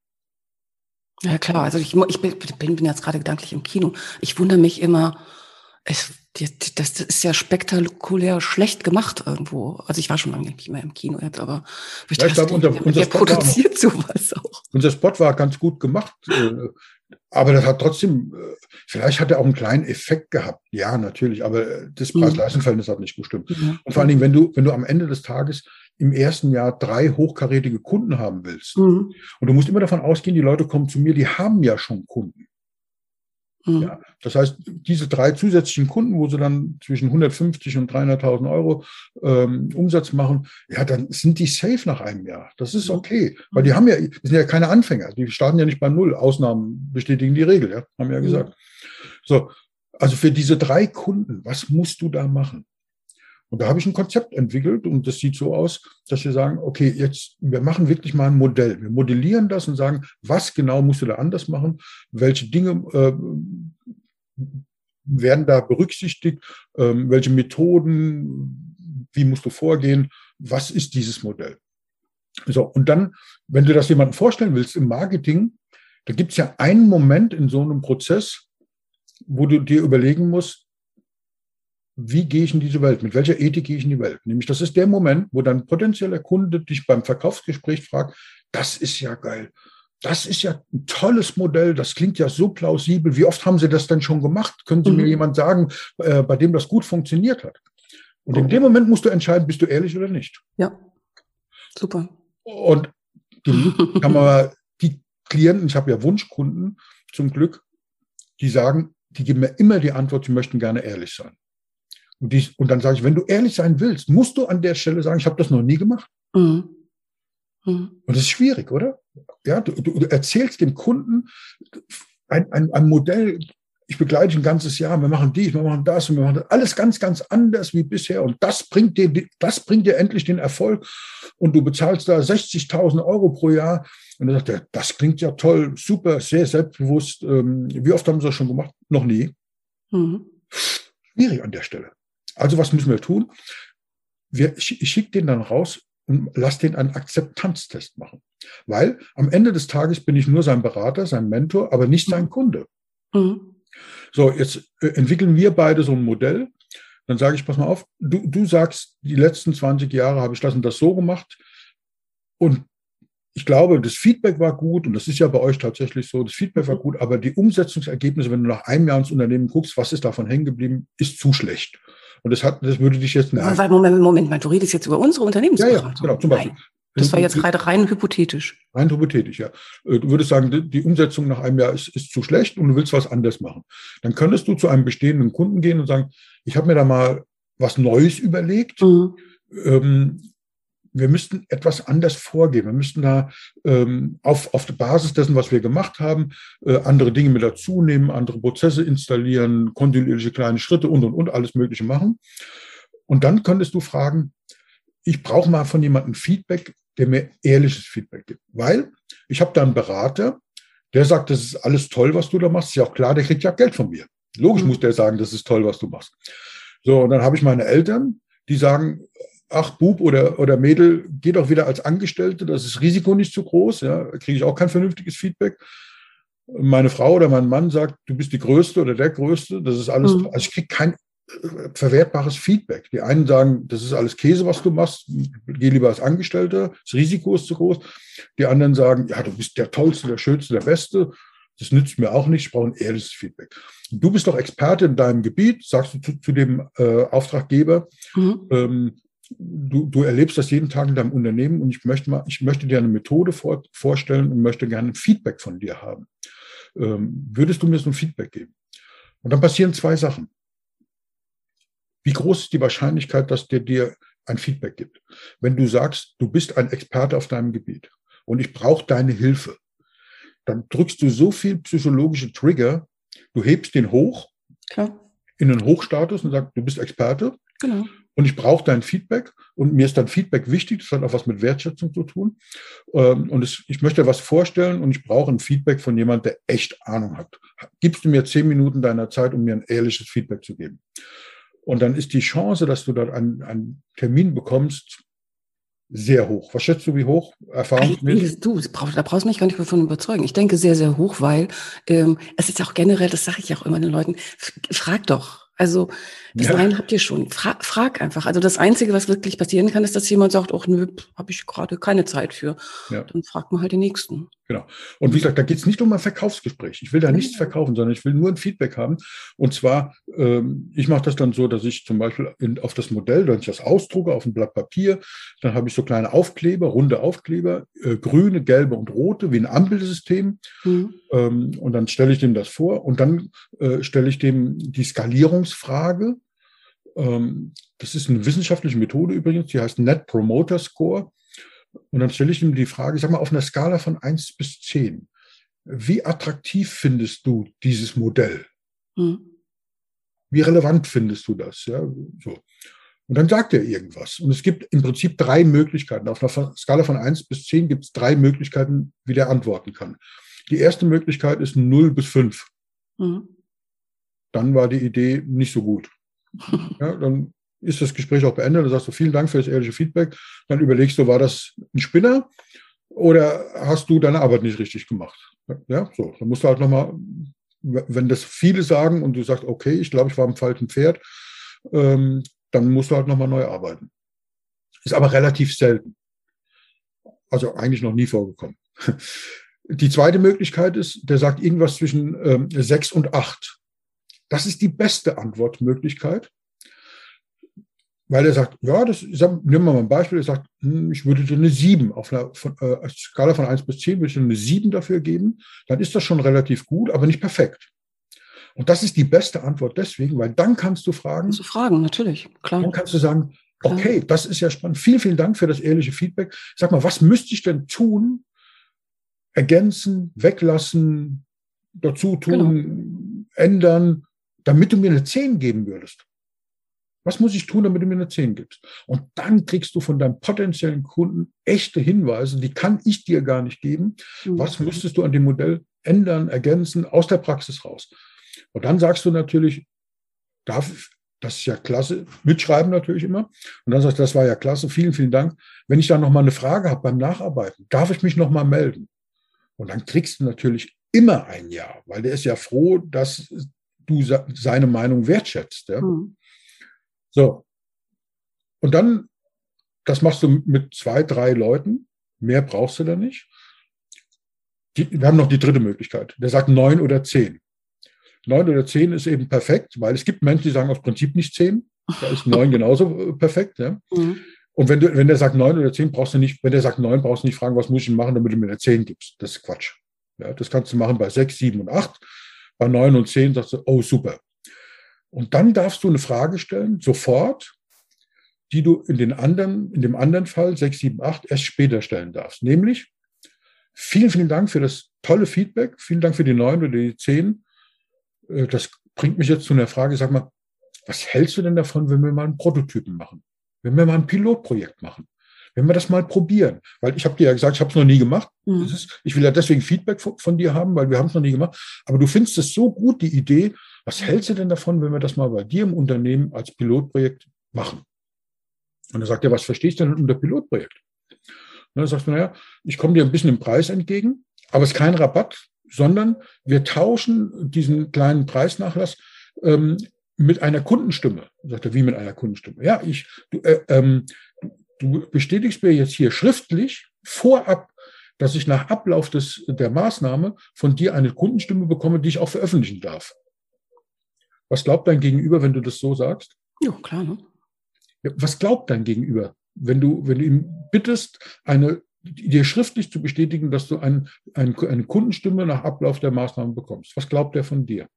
Ja klar, also ich, ich bin, bin jetzt gerade gedanklich im Kino. Ich wundere mich immer, das ist ja spektakulär schlecht gemacht irgendwo. Also ich war schon lange nicht mehr im Kino jetzt, aber ich ja, ich glaube, unser, unser wer Spot produziert sowas auch. Unser Spot war ganz gut gemacht, äh, aber das hat trotzdem, äh, vielleicht hat er auch einen kleinen Effekt gehabt. Ja, natürlich, aber das mhm. Preis-Leistungs-Verhältnis hat nicht gestimmt. Mhm. Und vor allen Dingen, wenn du, wenn du am Ende des Tages im ersten Jahr drei hochkarätige Kunden haben willst, mhm. und du musst immer davon ausgehen, die Leute kommen zu mir, die haben ja schon Kunden. Mhm. Ja, das heißt, diese drei zusätzlichen Kunden, wo sie dann zwischen 150 und 300.000 Euro ähm, Umsatz machen, ja, dann sind die safe nach einem Jahr. Das ist mhm. okay, weil die haben ja, die sind ja keine Anfänger, die starten ja nicht bei Null. Ausnahmen bestätigen die Regel, ja, haben wir ja mhm. gesagt. So, also für diese drei Kunden, was musst du da machen? Und da habe ich ein Konzept entwickelt und das sieht so aus, dass wir sagen, okay, jetzt, wir machen wirklich mal ein Modell. Wir modellieren das und sagen, was genau musst du da anders machen? Welche Dinge äh, werden da berücksichtigt? Ähm, welche Methoden? Wie musst du vorgehen? Was ist dieses Modell? So, und dann, wenn du das jemandem vorstellen willst im Marketing, da gibt es ja einen Moment in so einem Prozess, wo du dir überlegen musst, wie gehe ich in diese Welt? Mit welcher Ethik gehe ich in die Welt? Nämlich, das ist der Moment, wo dein potenzieller Kunde dich beim Verkaufsgespräch fragt, das ist ja geil. Das ist ja ein tolles Modell. Das klingt ja so plausibel. Wie oft haben Sie das denn schon gemacht? Können Sie mhm. mir jemand sagen, äh, bei dem das gut funktioniert hat? Und in dem Moment musst du entscheiden, bist du ehrlich oder nicht. Ja, super. Und die, kann man, die Klienten, ich habe ja Wunschkunden zum Glück, die sagen, die geben mir immer die Antwort, sie möchten gerne ehrlich sein. Und, die, und dann sage ich, wenn du ehrlich sein willst, musst du an der Stelle sagen, ich habe das noch nie gemacht. Mhm. Mhm. Und das ist schwierig, oder? Ja, du, du erzählst dem Kunden ein, ein, ein Modell, ich begleite ein ganzes Jahr, wir machen dies, wir machen das und wir machen das, alles ganz, ganz anders wie bisher. Und das bringt dir, das bringt dir endlich den Erfolg. Und du bezahlst da 60.000 Euro pro Jahr. Und dann sagt er, das klingt ja toll, super, sehr selbstbewusst. Ähm, wie oft haben sie das schon gemacht? Noch nie. Mhm. Schwierig an der Stelle. Also was müssen wir tun? Wir, ich schicke den dann raus und lass den einen Akzeptanztest machen. Weil am Ende des Tages bin ich nur sein Berater, sein Mentor, aber nicht sein Kunde. Mhm. So, jetzt äh, entwickeln wir beide so ein Modell. Dann sage ich, pass mal auf, du, du sagst, die letzten 20 Jahre habe ich das und das so gemacht. Und ich glaube, das Feedback war gut und das ist ja bei euch tatsächlich so, das Feedback war mhm. gut, aber die Umsetzungsergebnisse, wenn du nach einem Jahr ins Unternehmen guckst, was ist davon hängen geblieben, ist zu schlecht. Und das hat, das würde dich jetzt nerven. Moment, Moment mal, du redest jetzt über unsere Unternehmensberatung. Ja, ja, genau, zum Beispiel. Nein. Das war jetzt gerade rein hypothetisch. Rein hypothetisch, ja. Äh, du würdest sagen, die Umsetzung nach einem Jahr ist, ist zu schlecht und du willst was anderes machen. Dann könntest du zu einem bestehenden Kunden gehen und sagen, ich habe mir da mal was Neues überlegt. Mhm. Ähm, wir müssten etwas anders vorgehen. Wir müssten da ähm, auf, auf der Basis dessen, was wir gemacht haben, äh, andere Dinge mit dazu nehmen, andere Prozesse installieren, kontinuierliche kleine Schritte und, und, und, alles Mögliche machen. Und dann könntest du fragen, ich brauche mal von jemandem Feedback, der mir ehrliches Feedback gibt. Weil ich habe da einen Berater, der sagt, das ist alles toll, was du da machst. Ist ja auch klar, der kriegt ja Geld von mir. Logisch mhm. muss der sagen, das ist toll, was du machst. So, und dann habe ich meine Eltern, die sagen, ach, Bub oder, oder Mädel, geh doch wieder als Angestellte, das ist Risiko nicht zu groß, ja, kriege ich auch kein vernünftiges Feedback. Meine Frau oder mein Mann sagt, du bist die Größte oder der Größte, das ist alles, mhm. also ich kriege kein äh, verwertbares Feedback. Die einen sagen, das ist alles Käse, was du machst, geh lieber als Angestellter, das Risiko ist zu groß. Die anderen sagen, ja, du bist der Tollste, der Schönste, der Beste. Das nützt mir auch nicht, ich brauche ein ehrliches Feedback. Du bist doch Experte in deinem Gebiet, sagst du zu, zu dem äh, Auftraggeber. Mhm. Ähm, du, du erlebst das jeden Tag in deinem Unternehmen und ich möchte mal, ich möchte dir eine Methode vor, vorstellen und möchte gerne ein Feedback von dir haben. Ähm, würdest du mir so ein Feedback geben? Und dann passieren zwei Sachen. Wie groß ist die Wahrscheinlichkeit, dass der dir ein Feedback gibt? Wenn du sagst, du bist ein Experte auf deinem Gebiet und ich brauche deine Hilfe, dann drückst du so viel psychologische Trigger, du hebst den hoch Klar. in einen Hochstatus und sagst, du bist Experte. Genau und ich brauche dein Feedback und mir ist dein Feedback wichtig, das hat auch was mit Wertschätzung zu tun. Ähm, und es, ich möchte was vorstellen und ich brauche ein Feedback von jemand, der echt Ahnung hat. Gibst du mir zehn Minuten deiner Zeit, um mir ein ehrliches Feedback zu geben? Und dann ist die Chance, dass du dort einen, einen Termin bekommst, sehr hoch. Was schätzt du, wie hoch? Erfahrungsmäßig? Du, da brauchst du mich gar nicht davon überzeugen. Ich denke sehr, sehr hoch, weil ähm, es ist auch generell, das sage ich auch immer den Leuten, frag doch. Also das ja. Nein habt ihr schon. Fra frag einfach. Also das Einzige, was wirklich passieren kann, ist, dass jemand sagt, ach nö, habe ich gerade keine Zeit für. Ja. Dann fragt man halt den Nächsten. Genau. Und wie gesagt, da geht es nicht um ein Verkaufsgespräch. Ich will da nichts verkaufen, sondern ich will nur ein Feedback haben. Und zwar, ähm, ich mache das dann so, dass ich zum Beispiel in, auf das Modell, wenn ich das ausdrucke auf ein Blatt Papier, dann habe ich so kleine Aufkleber, runde Aufkleber, äh, grüne, gelbe und rote, wie ein Ampelsystem. Mhm. Ähm, und dann stelle ich dem das vor und dann äh, stelle ich dem die Skalierungsfrage. Ähm, das ist eine wissenschaftliche Methode übrigens, die heißt Net Promoter Score. Und dann stelle ich ihm die Frage, ich sag mal, auf einer Skala von 1 bis 10, wie attraktiv findest du dieses Modell? Hm. Wie relevant findest du das? Ja, so. Und dann sagt er irgendwas. Und es gibt im Prinzip drei Möglichkeiten. Auf einer Skala von 1 bis 10 gibt es drei Möglichkeiten, wie der antworten kann. Die erste Möglichkeit ist 0 bis 5. Mhm. Dann war die Idee nicht so gut. Ja, dann ist das Gespräch auch beendet. Dann sagst du vielen Dank für das ehrliche Feedback. Dann überlegst du, war das ein Spinner oder hast du deine Arbeit nicht richtig gemacht? Ja, so. Dann musst du halt nochmal, wenn das viele sagen und du sagst, okay, ich glaube, ich war am falschen Pferd, ähm, dann musst du halt nochmal neu arbeiten. Ist aber relativ selten. Also eigentlich noch nie vorgekommen. Die zweite Möglichkeit ist, der sagt irgendwas zwischen ähm, sechs und acht. Das ist die beste Antwortmöglichkeit weil er sagt, ja, das, sag, nehmen wir mal ein Beispiel, er sagt, hm, ich würde dir eine 7 auf einer von, äh, Skala von 1 bis 10 würde ich dir eine 7 dafür geben, dann ist das schon relativ gut, aber nicht perfekt. Und das ist die beste Antwort deswegen, weil dann kannst du fragen. Kannst du fragen, natürlich, klar. Dann kannst du sagen, okay, klar. das ist ja spannend. Vielen, vielen Dank für das ehrliche Feedback. Sag mal, was müsste ich denn tun, ergänzen, weglassen, dazu tun, genau. ändern, damit du mir eine 10 geben würdest? Was muss ich tun, damit du mir eine 10 gibst? Und dann kriegst du von deinem potenziellen Kunden echte Hinweise, die kann ich dir gar nicht geben. Mhm. Was müsstest du an dem Modell ändern, ergänzen, aus der Praxis raus? Und dann sagst du natürlich, darf, das ist ja klasse, mitschreiben natürlich immer. Und dann sagst du, das war ja klasse, vielen, vielen Dank. Wenn ich da nochmal eine Frage habe beim Nacharbeiten, darf ich mich nochmal melden? Und dann kriegst du natürlich immer ein Ja, weil der ist ja froh, dass du seine Meinung wertschätzt. Ja? Mhm. So. Und dann, das machst du mit zwei, drei Leuten. Mehr brauchst du da nicht. Die, wir haben noch die dritte Möglichkeit. Der sagt neun oder zehn. Neun oder zehn ist eben perfekt, weil es gibt Menschen, die sagen aus Prinzip nicht zehn. Da ist neun genauso äh, perfekt. Ja? Mhm. Und wenn, du, wenn der sagt neun oder zehn, brauchst du nicht, wenn der sagt neun, brauchst du nicht fragen, was muss ich machen, damit du mir eine zehn gibst. Das ist Quatsch. Ja, das kannst du machen bei sechs, sieben und acht. Bei neun und zehn sagst du, oh super, und dann darfst du eine Frage stellen, sofort, die du in, den anderen, in dem anderen Fall 6, 7, 8 erst später stellen darfst. Nämlich, vielen, vielen Dank für das tolle Feedback, vielen Dank für die 9 oder die 10. Äh, das bringt mich jetzt zu einer Frage, sag mal, was hältst du denn davon, wenn wir mal einen Prototypen machen? Wenn wir mal ein Pilotprojekt machen? Wenn wir das mal probieren? Weil ich habe dir ja gesagt, ich habe es noch nie gemacht. Mhm. Ist, ich will ja deswegen Feedback von, von dir haben, weil wir haben es noch nie gemacht. Aber du findest es so gut, die Idee, was hältst du denn davon, wenn wir das mal bei dir im Unternehmen als Pilotprojekt machen? Und dann sagt er, was verstehst du denn unter Pilotprojekt? Und dann sagst du, naja, ich komme dir ein bisschen im Preis entgegen, aber es ist kein Rabatt, sondern wir tauschen diesen kleinen Preisnachlass ähm, mit einer Kundenstimme. Sagt er, wie mit einer Kundenstimme? Ja, ich, du, äh, ähm, du bestätigst mir jetzt hier schriftlich vorab, dass ich nach Ablauf des, der Maßnahme von dir eine Kundenstimme bekomme, die ich auch veröffentlichen darf. Was glaubt dein Gegenüber, wenn du das so sagst? Ja, klar. Ne? Was glaubt dein Gegenüber, wenn du, wenn du ihm bittest, eine, dir schriftlich zu bestätigen, dass du ein, ein, eine Kundenstimme nach Ablauf der Maßnahmen bekommst? Was glaubt er von dir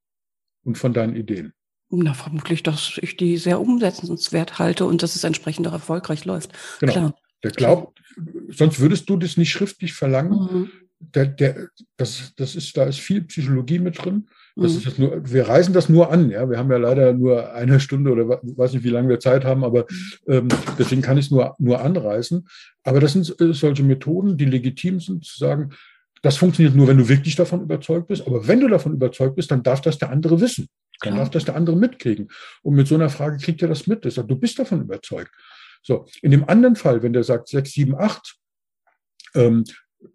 und von deinen Ideen? Na, vermutlich, dass ich die sehr umsetzenswert halte und dass es entsprechend auch erfolgreich läuft. Genau. Klar. Der glaubt, sonst würdest du das nicht schriftlich verlangen. Mhm. Der, der, das, das ist, da ist viel Psychologie mit drin. Das mhm. ist jetzt nur, wir reisen das nur an, ja. Wir haben ja leider nur eine Stunde oder weiß nicht, wie lange wir Zeit haben, aber ähm, deswegen kann ich es nur, nur anreißen. Aber das sind äh, solche Methoden, die legitim sind, zu sagen, das funktioniert nur, wenn du wirklich davon überzeugt bist. Aber wenn du davon überzeugt bist, dann darf das der andere wissen. Dann darf das der andere mitkriegen. Und mit so einer Frage kriegt er das mit. Er sagt, du bist davon überzeugt. So, in dem anderen Fall, wenn der sagt 6, 7, 8, ähm,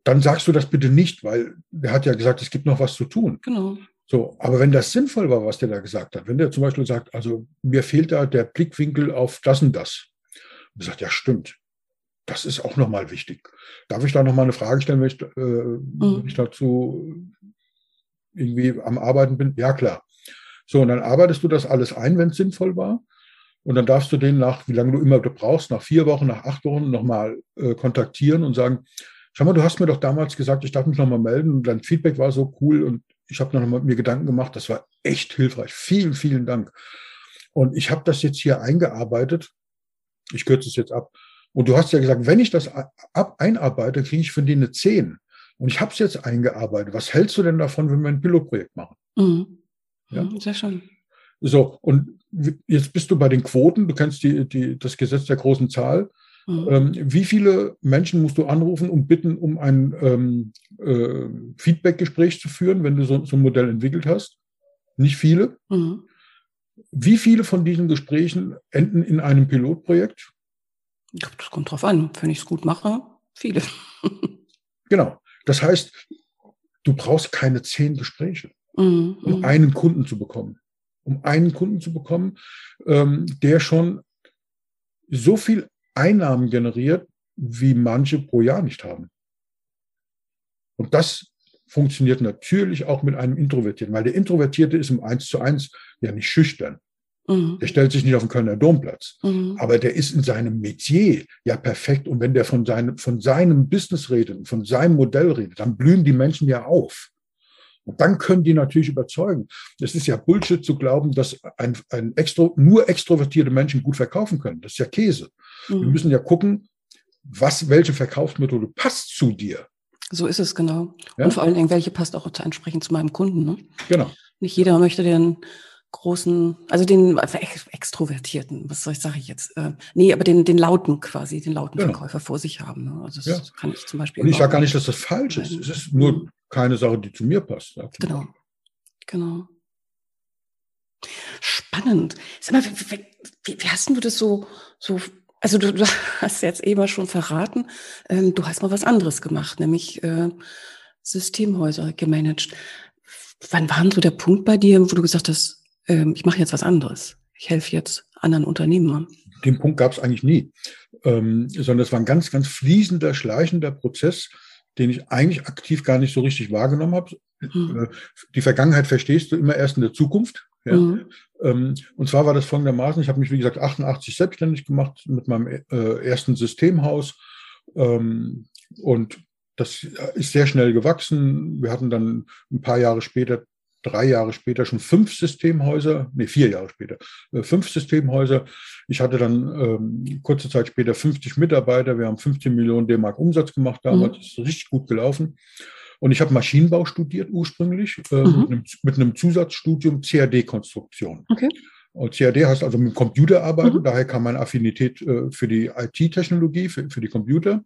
dann sagst du das bitte nicht, weil er hat ja gesagt, es gibt noch was zu tun. Genau. So, aber wenn das sinnvoll war, was der da gesagt hat, wenn der zum Beispiel sagt, also mir fehlt da der Blickwinkel auf das und das, und sagt, ja, stimmt, das ist auch nochmal wichtig. Darf ich da nochmal eine Frage stellen, wenn ich, äh, Mhm. wenn ich dazu irgendwie am Arbeiten bin? Ja, klar. So, und dann arbeitest du das alles ein, wenn es sinnvoll war. Und dann darfst du den nach, wie lange du immer brauchst, nach vier Wochen, nach acht Wochen nochmal äh, kontaktieren und sagen, schau mal, du hast mir doch damals gesagt, ich darf mich nochmal melden und dein Feedback war so cool und ich habe noch mal mir Gedanken gemacht, das war echt hilfreich. Vielen, vielen Dank. Und ich habe das jetzt hier eingearbeitet. Ich kürze es jetzt ab. Und du hast ja gesagt, wenn ich das ab einarbeite, kriege ich von denen eine 10. Und ich habe es jetzt eingearbeitet. Was hältst du denn davon, wenn wir ein Pilotprojekt machen? Mhm. Ja. Mhm, Sehr schön. So, und jetzt bist du bei den Quoten, du kennst die, die, das Gesetz der großen Zahl. Mhm. Ähm, wie viele Menschen musst du anrufen und bitten, um ein ähm, äh, Feedback-Gespräch zu führen, wenn du so, so ein Modell entwickelt hast? Nicht viele. Mhm. Wie viele von diesen Gesprächen enden in einem Pilotprojekt? Ja, Das kommt drauf an. Wenn ich es gut mache, viele. Genau. Das heißt, du brauchst keine zehn Gespräche, Mhm. um Mhm. einen Kunden zu bekommen. Um einen Kunden zu bekommen, ähm, der schon so viel Einnahmen generiert, wie manche pro Jahr nicht haben. Und das funktioniert natürlich auch mit einem Introvertierten, weil der Introvertierte ist im Eins zu eins ja nicht schüchtern. Mhm. Der stellt sich nicht auf den Kölner Domplatz. Mhm. Aber der ist in seinem Metier ja perfekt. Und wenn der von seinem, von seinem Business redet, von seinem Modell redet, dann blühen die Menschen ja auf. Und dann können die natürlich überzeugen. Es ist ja Bullshit zu glauben, dass ein, ein extro, nur extrovertierte Menschen gut verkaufen können. Das ist ja Käse. Wir Mhm. müssen ja gucken, was, welche Verkaufsmethode passt zu dir. So ist es genau. Ja? Und vor allen Dingen, welche passt auch entsprechend zu meinem Kunden. Ne? Genau. Nicht jeder möchte den großen, also den ex- Extrovertierten, was soll ich, sage ich jetzt? Äh, nee, aber den, den lauten quasi, den lauten Genau. Verkäufer vor sich haben. Ne? Also das Ja. kann ich zum Beispiel. Und ich sage gar nicht, dass das falsch ist. Es ist nur. Keine Sache, die zu mir passt. Genau. Genau. Spannend. Sag mal, wie, wie, wie, hast du das so, so, also du, du hast jetzt eben schon verraten, ähm, du hast mal was anderes gemacht, nämlich äh, Systemhäuser gemanagt. Wann war denn so der Punkt bei dir, wo du gesagt hast, ähm, ich mache jetzt was anderes? Ich helfe jetzt anderen Unternehmern. Den Punkt gab es eigentlich nie, ähm, sondern es war ein ganz, ganz fließender, schleichender Prozess, den ich eigentlich aktiv gar nicht so richtig wahrgenommen habe. Mhm. Äh, Die Vergangenheit verstehst du immer erst in der Zukunft. Ja? Mhm. Ähm, Und zwar war das folgendermaßen, ich habe mich, wie gesagt, 88 selbstständig gemacht mit meinem äh, ersten Systemhaus. Ähm, Und das ist sehr schnell gewachsen. Wir hatten dann ein paar Jahre später, drei Jahre später schon fünf Systemhäuser, nee, vier Jahre später, äh, fünf Systemhäuser. Ich hatte dann ähm, kurze Zeit später 50 Mitarbeiter. Wir haben 15 Millionen D-Mark Umsatz gemacht damals. Mhm. Das ist richtig gut gelaufen. Und ich habe Maschinenbau studiert ursprünglich äh, Mhm. mit, einem, mit einem Zusatzstudium CAD-Konstruktion. Okay. Und CAD heißt also mit dem Computer arbeiten, Mhm. daher kam meine Affinität äh, für die IT-Technologie, für, für die Computer.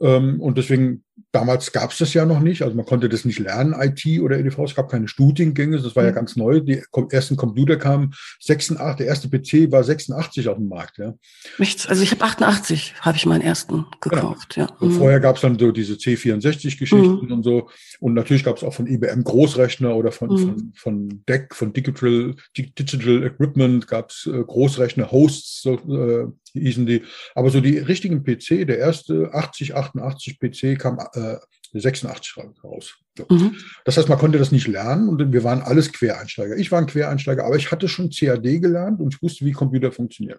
Ähm, und deswegen, damals gab es das ja noch nicht, also man konnte das nicht lernen, IT oder EDV, es gab keine Studiengänge, das war ja Mhm. ganz neu. Die ersten Computer kamen 86, der erste PC war 86 auf dem Markt. Ja. Nichts. Also ich habe 88, habe ich meinen ersten gekauft. Ja. Und Mhm. vorher gab es dann so diese C64-Geschichten und so. Und natürlich gab es auch von IBM Großrechner oder von, Mhm. von, von DEC, von Digital, Di- Digital Equipment gab es äh, Großrechner, Hosts, so äh, hießen die. Aber so die richtigen PC, der erste 80, 88 PC kam äh, 86 raus. So. Mhm. Das heißt, man konnte das nicht lernen und wir waren alles Quereinsteiger. Ich war ein Quereinsteiger, aber ich hatte schon CAD gelernt und ich wusste, wie Computer funktionieren.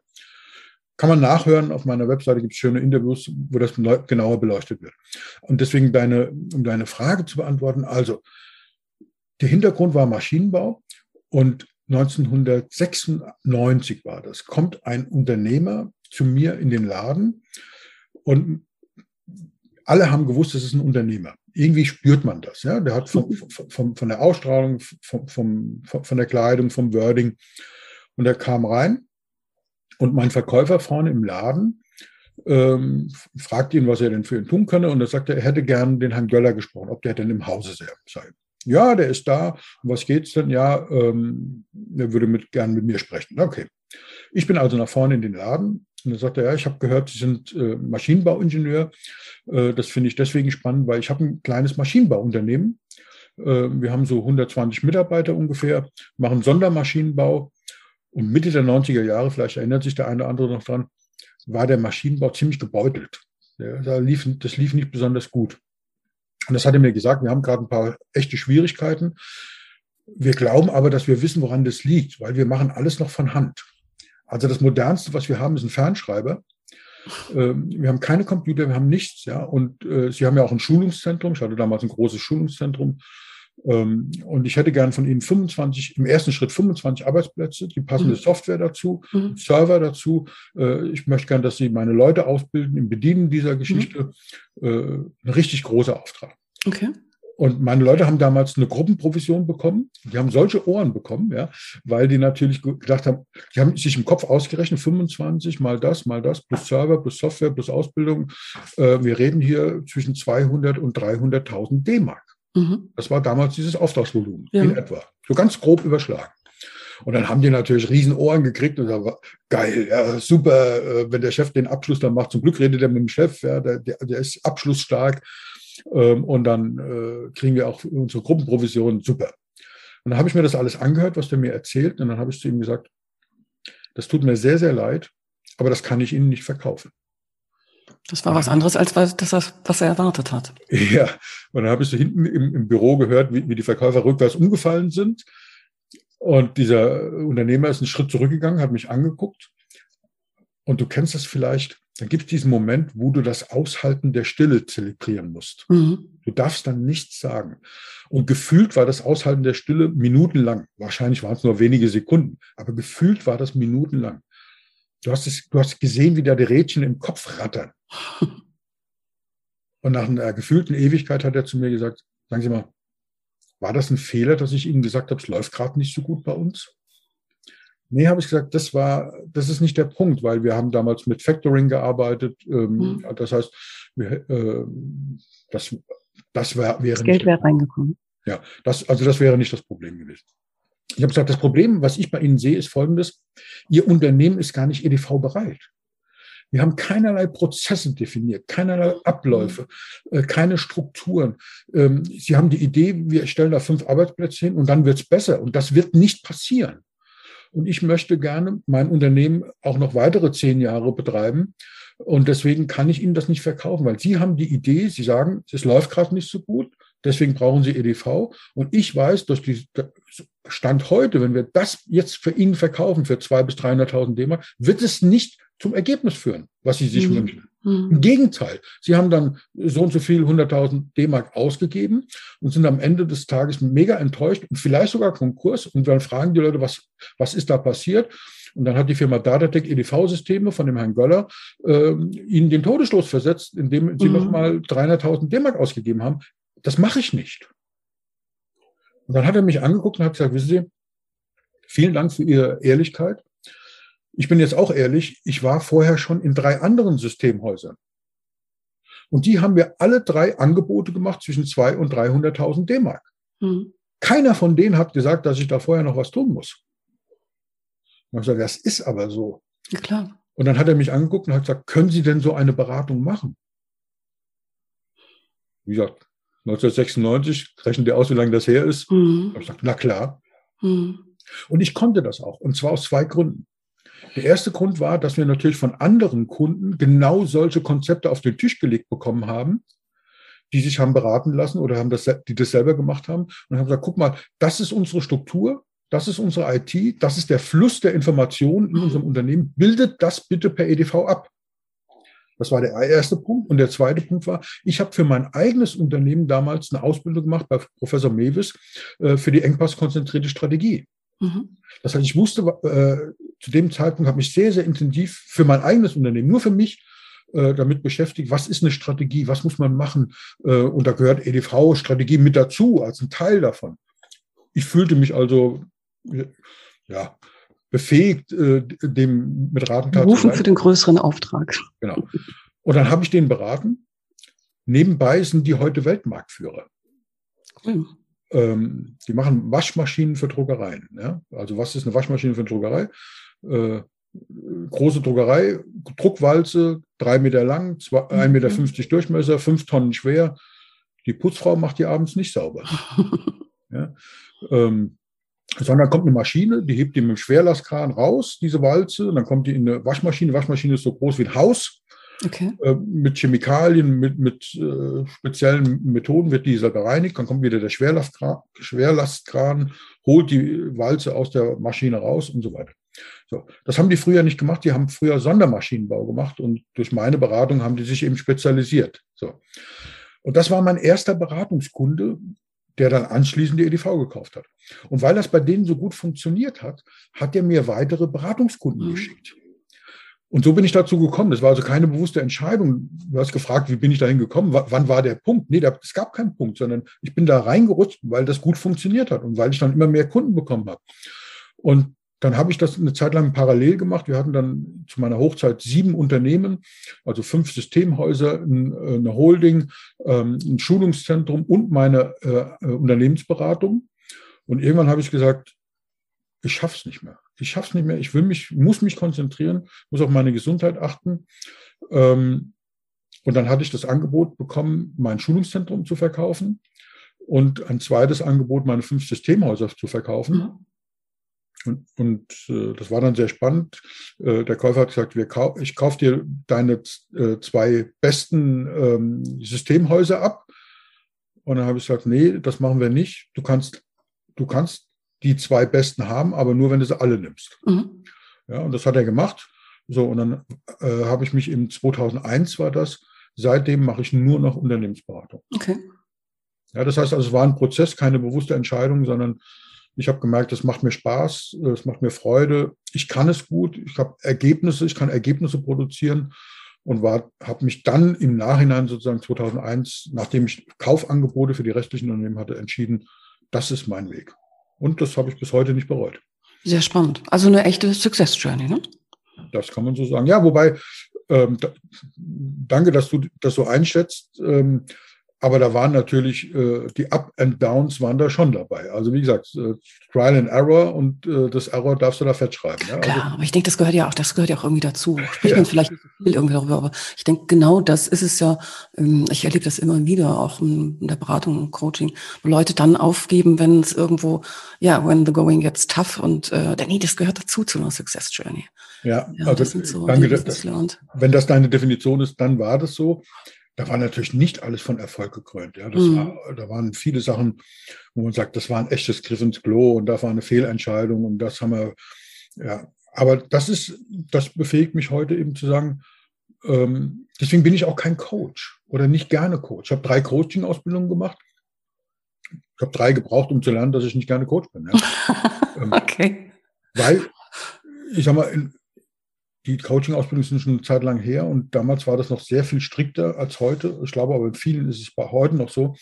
Kann man nachhören, auf meiner Webseite gibt es schöne Interviews, wo das genauer beleuchtet wird. Und deswegen deine, um deine Frage zu beantworten, also der Hintergrund war Maschinenbau und 1996 war das, kommt ein Unternehmer zu mir in den Laden und alle haben gewusst, das ist ein Unternehmer. Irgendwie spürt man das. Ja? Der hat von, von, von der Ausstrahlung, von, vom, von der Kleidung, vom Wording. Und er kam rein und mein Verkäufer vorne im Laden ähm, fragt ihn, was er denn für ihn tun könne. Und er sagte, er hätte gern den Herrn Göller gesprochen, ob der denn im Hause sei. Ja, der ist da. Um was geht's denn? Ja, ähm, er würde mit, gern mit mir sprechen. Okay. Ich bin also nach vorne in den Laden und er sagte, ja, ich habe gehört, Sie sind äh, Maschinenbauingenieur. Äh, das finde ich deswegen spannend, weil ich habe ein kleines Maschinenbauunternehmen. Äh, wir haben so 120 Mitarbeiter ungefähr, machen Sondermaschinenbau. Und Mitte der 90er Jahre, vielleicht erinnert sich der eine oder andere noch dran, war der Maschinenbau ziemlich gebeutelt. Ja, da lief, das lief nicht besonders gut. Und das hat er mir gesagt, wir haben gerade ein paar echte Schwierigkeiten. Wir glauben aber, dass wir wissen, woran das liegt, weil wir machen alles noch von Hand. Also das Modernste, was wir haben, ist ein Fernschreiber. Ähm, wir haben keine Computer, wir haben nichts. Ja? Und äh, Sie haben ja auch ein Schulungszentrum. Ich hatte damals ein großes Schulungszentrum. Ähm, und ich hätte gern von Ihnen 25, im ersten Schritt 25 Arbeitsplätze, die passende mhm. Software dazu, mhm. Server dazu. Äh, ich möchte gern, dass Sie meine Leute ausbilden im Bedienen dieser Geschichte. Mhm. Äh, ein richtig großer Auftrag. Okay. Und meine Leute haben damals eine Gruppenprovision bekommen. Die haben solche Ohren bekommen, ja, weil die natürlich gedacht haben, die haben sich im Kopf ausgerechnet, 25 mal das, mal das, plus Server, plus Software, plus Ausbildung. Äh, wir reden hier zwischen 200 und 300.000 D-Mark. Mhm. Das war damals dieses Auftragsvolumen ja. in etwa. So ganz grob überschlagen. Und dann haben die natürlich riesen Ohren gekriegt und da war geil, ja, super, äh, wenn der Chef den Abschluss dann macht. Zum Glück redet er mit dem Chef, ja, der, der, der ist abschlussstark. Ähm, und dann äh, kriegen wir auch unsere Gruppenprovision, super. Und dann habe ich mir das alles angehört, was der mir erzählt. Und dann habe ich zu ihm gesagt, das tut mir sehr, sehr leid, aber das kann ich Ihnen nicht verkaufen. Das war was anderes, als das, was er erwartet hat. Ja, und dann habe ich so hinten im, im Büro gehört, wie, wie, die Verkäufer rückwärts umgefallen sind. Und dieser Unternehmer ist einen Schritt zurückgegangen, hat mich angeguckt. Und du kennst das vielleicht, dann gibt es diesen Moment, wo du das Aushalten der Stille zelebrieren musst. Mhm. Du darfst dann nichts sagen. Und gefühlt war das Aushalten der Stille minutenlang. Wahrscheinlich waren es nur wenige Sekunden, aber gefühlt war das minutenlang. Du hast, es, du hast gesehen, wie da die Rädchen im Kopf rattern. Und nach einer gefühlten Ewigkeit hat er zu mir gesagt, sagen Sie mal, war das ein Fehler, dass ich Ihnen gesagt habe, es läuft gerade nicht so gut bei uns? Nee, habe ich gesagt, das war, das ist nicht der Punkt, weil wir haben damals mit Factoring gearbeitet. Ähm, mhm. Das heißt, wir, äh, das, das wär, wäre. Das Geld wäre reingekommen. Ja, das, also das wäre nicht das Problem gewesen. Ich habe gesagt, das Problem, was ich bei Ihnen sehe, ist folgendes. Ihr Unternehmen ist gar nicht EDV bereit. Wir haben keinerlei Prozesse definiert, keinerlei Abläufe, äh, keine Strukturen. Ähm, Sie haben die Idee, wir stellen da fünf Arbeitsplätze hin und dann wird es besser. Und das wird nicht passieren. Und ich möchte gerne mein Unternehmen auch noch weitere zehn Jahre betreiben. Und deswegen kann ich Ihnen das nicht verkaufen, weil Sie haben die Idee, Sie sagen, es läuft gerade nicht so gut, deswegen brauchen Sie EDV. Und ich weiß, durch die Stand heute, wenn wir das jetzt für Ihnen verkaufen für 200.000 bis 300.000 D-Mark, wird es nicht zum Ergebnis führen, was Sie sich mhm. wünschen. Mhm. Im Gegenteil, Sie haben dann so und so viel 100.000 D-Mark ausgegeben und sind am Ende des Tages mega enttäuscht und vielleicht sogar Konkurs. Und dann fragen die Leute, was, was ist da passiert? Und dann hat die Firma Datatec EDV-Systeme von dem Herrn Göller äh, ihnen den Todesstoß versetzt, indem sie mhm. nochmal 300.000 D-Mark ausgegeben haben. Das mache ich nicht. Und dann hat er mich angeguckt und hat gesagt, wissen Sie, vielen Dank für Ihre Ehrlichkeit ich bin jetzt auch ehrlich, ich war vorher schon in drei anderen Systemhäusern. Und die haben mir alle drei Angebote gemacht zwischen 200 und 300.000 D-Mark. Mhm. Keiner von denen hat gesagt, dass ich da vorher noch was tun muss. Und ich gesagt, das ist aber so. Ja, klar. Und dann hat er mich angeguckt und hat gesagt, können Sie denn so eine Beratung machen? Wie gesagt, 1996, rechnen wir aus, wie lange das her ist. Mhm. Ich gesagt, na klar. Mhm. Und ich konnte das auch. Und zwar aus zwei Gründen. Der erste Grund war, dass wir natürlich von anderen Kunden genau solche Konzepte auf den Tisch gelegt bekommen haben, die sich haben beraten lassen oder haben das, die das selber gemacht haben und haben gesagt, guck mal, das ist unsere Struktur, das ist unsere IT, das ist der Fluss der Informationen in unserem Unternehmen. Bildet das bitte per EDV ab. Das war der erste Punkt. Und der zweite Punkt war, ich habe für mein eigenes Unternehmen damals eine Ausbildung gemacht bei Professor Mewis äh, für die engpasskonzentrierte Strategie. Mhm. Das heißt, ich wusste äh, zu dem Zeitpunkt, habe mich sehr, sehr intensiv für mein eigenes Unternehmen, nur für mich, äh, damit beschäftigt, was ist eine Strategie, was muss man machen. Äh, und da gehört EDV-Strategie mit dazu, als ein Teil davon. Ich fühlte mich also ja, befähigt, äh, dem mit Ratentat Rufen für den größeren Auftrag. Genau. Und dann habe ich den beraten. Nebenbei sind die heute Weltmarktführer. Cool ähm, die machen Waschmaschinen für Druckereien. Ja? Also was ist eine Waschmaschine für eine Druckerei? Äh, große Druckerei, Druckwalze, drei Meter lang, zwei, 1,50 Meter mhm. Durchmesser, fünf Tonnen schwer. Die Putzfrau macht die abends nicht sauber. ja? ähm, sondern kommt eine Maschine, die hebt die mit dem Schwerlastkran raus, diese Walze, und dann kommt die in eine Waschmaschine. Waschmaschine ist so groß wie ein Haus Okay. Äh, mit Chemikalien, mit, mit äh, speziellen Methoden wird dieser gereinigt. Dann kommt wieder der Schwerlastkran, Schwerlastkran, holt die Walze aus der Maschine raus und so weiter. So, das haben die früher nicht gemacht. Die haben früher Sondermaschinenbau gemacht und durch meine Beratung haben die sich eben spezialisiert. So. Und das war mein erster Beratungskunde, der dann anschließend die EDV gekauft hat. Und weil das bei denen so gut funktioniert hat, hat er mir weitere Beratungskunden mhm. geschickt. Und so bin ich dazu gekommen. Das war also keine bewusste Entscheidung. Du hast gefragt, wie bin ich dahin gekommen? W wann war der Punkt? Nee, da, es gab keinen Punkt, sondern ich bin da reingerutscht, weil das gut funktioniert hat und weil ich dann immer mehr Kunden bekommen habe. Und dann habe ich das eine Zeit lang parallel gemacht. Wir hatten dann zu meiner Hochzeit sieben Unternehmen, also fünf Systemhäuser, eine Holding, ähm, ein Schulungszentrum und meine äh, Unternehmensberatung. Und irgendwann habe ich gesagt, ich schaffe es nicht mehr. Ich schaffe es nicht mehr. Ich will mich, muss mich konzentrieren, muss auf meine Gesundheit achten. Ähm, und dann hatte ich das Angebot bekommen, mein Schulungszentrum zu verkaufen und ein zweites Angebot, meine fünf Systemhäuser zu verkaufen. Mhm. Und, und äh, das war dann sehr spannend. Äh, der Käufer hat gesagt, wir kau ich kaufe dir deine äh, zwei besten ähm, Systemhäuser ab. Und dann habe ich gesagt, nee, das machen wir nicht. Du kannst, du kannst die zwei besten haben, aber nur, wenn du sie alle nimmst. Mhm. Ja, und das hat er gemacht. So, und dann äh, habe ich mich im 2001 war das. Seitdem mache ich nur noch Unternehmensberatung. Okay. Ja, das heißt also, es war ein Prozess, keine bewusste Entscheidung, sondern ich habe gemerkt, es macht mir Spaß, es macht mir Freude. Ich kann es gut, ich habe Ergebnisse, ich kann Ergebnisse produzieren und habe mich dann im Nachhinein sozusagen 2001, nachdem ich Kaufangebote für die restlichen Unternehmen hatte, entschieden, das ist mein Weg. Und das habe ich bis heute nicht bereut. Sehr spannend. Also eine echte Success Journey, ne? Das kann man so sagen. Ja, wobei, ähm, da, danke, dass du das so einschätzt. Ähm, aber da waren natürlich äh, die Up and Downs waren da schon dabei. Also wie gesagt, äh, Trial and Error und äh, das Error darfst du da fett schreiben. Ja? Klar, also, aber ich denke, das gehört ja auch, das gehört ja auch irgendwie dazu. Spricht ja. man vielleicht nicht so viel irgendwie darüber, aber ich denke, genau das ist es ja. Ähm, ich erlebe das immer wieder, auch in, der Beratung und Coaching, wo Leute dann aufgeben, wenn es irgendwo, ja, when the going gets tough und äh, nee, das gehört dazu zu einer Success Journey. Ja, ja also das so danke, das wenn das deine Definition ist, dann war das so da war natürlich nicht alles von Erfolg gekrönt. Ja, das mhm. war, da waren viele Sachen, wo man sagt, das war ein echtes Griff ins Klo und da war eine Fehlentscheidung und das haben wir, ja. Aber das ist, das befähigt mich heute eben zu sagen, ähm, deswegen bin ich auch kein Coach oder nicht gerne Coach. Ich habe drei Coaching-Ausbildungen gemacht. Ich habe drei gebraucht, um zu lernen, dass ich nicht gerne Coach bin. Ja. Ähm, okay. Weil, ich sag mal, in, die Coaching-Ausbildung sind schon eine Zeit lang her und damals war das noch sehr viel strikter als heute. Ich glaube aber in vielen ist es bei heute noch so.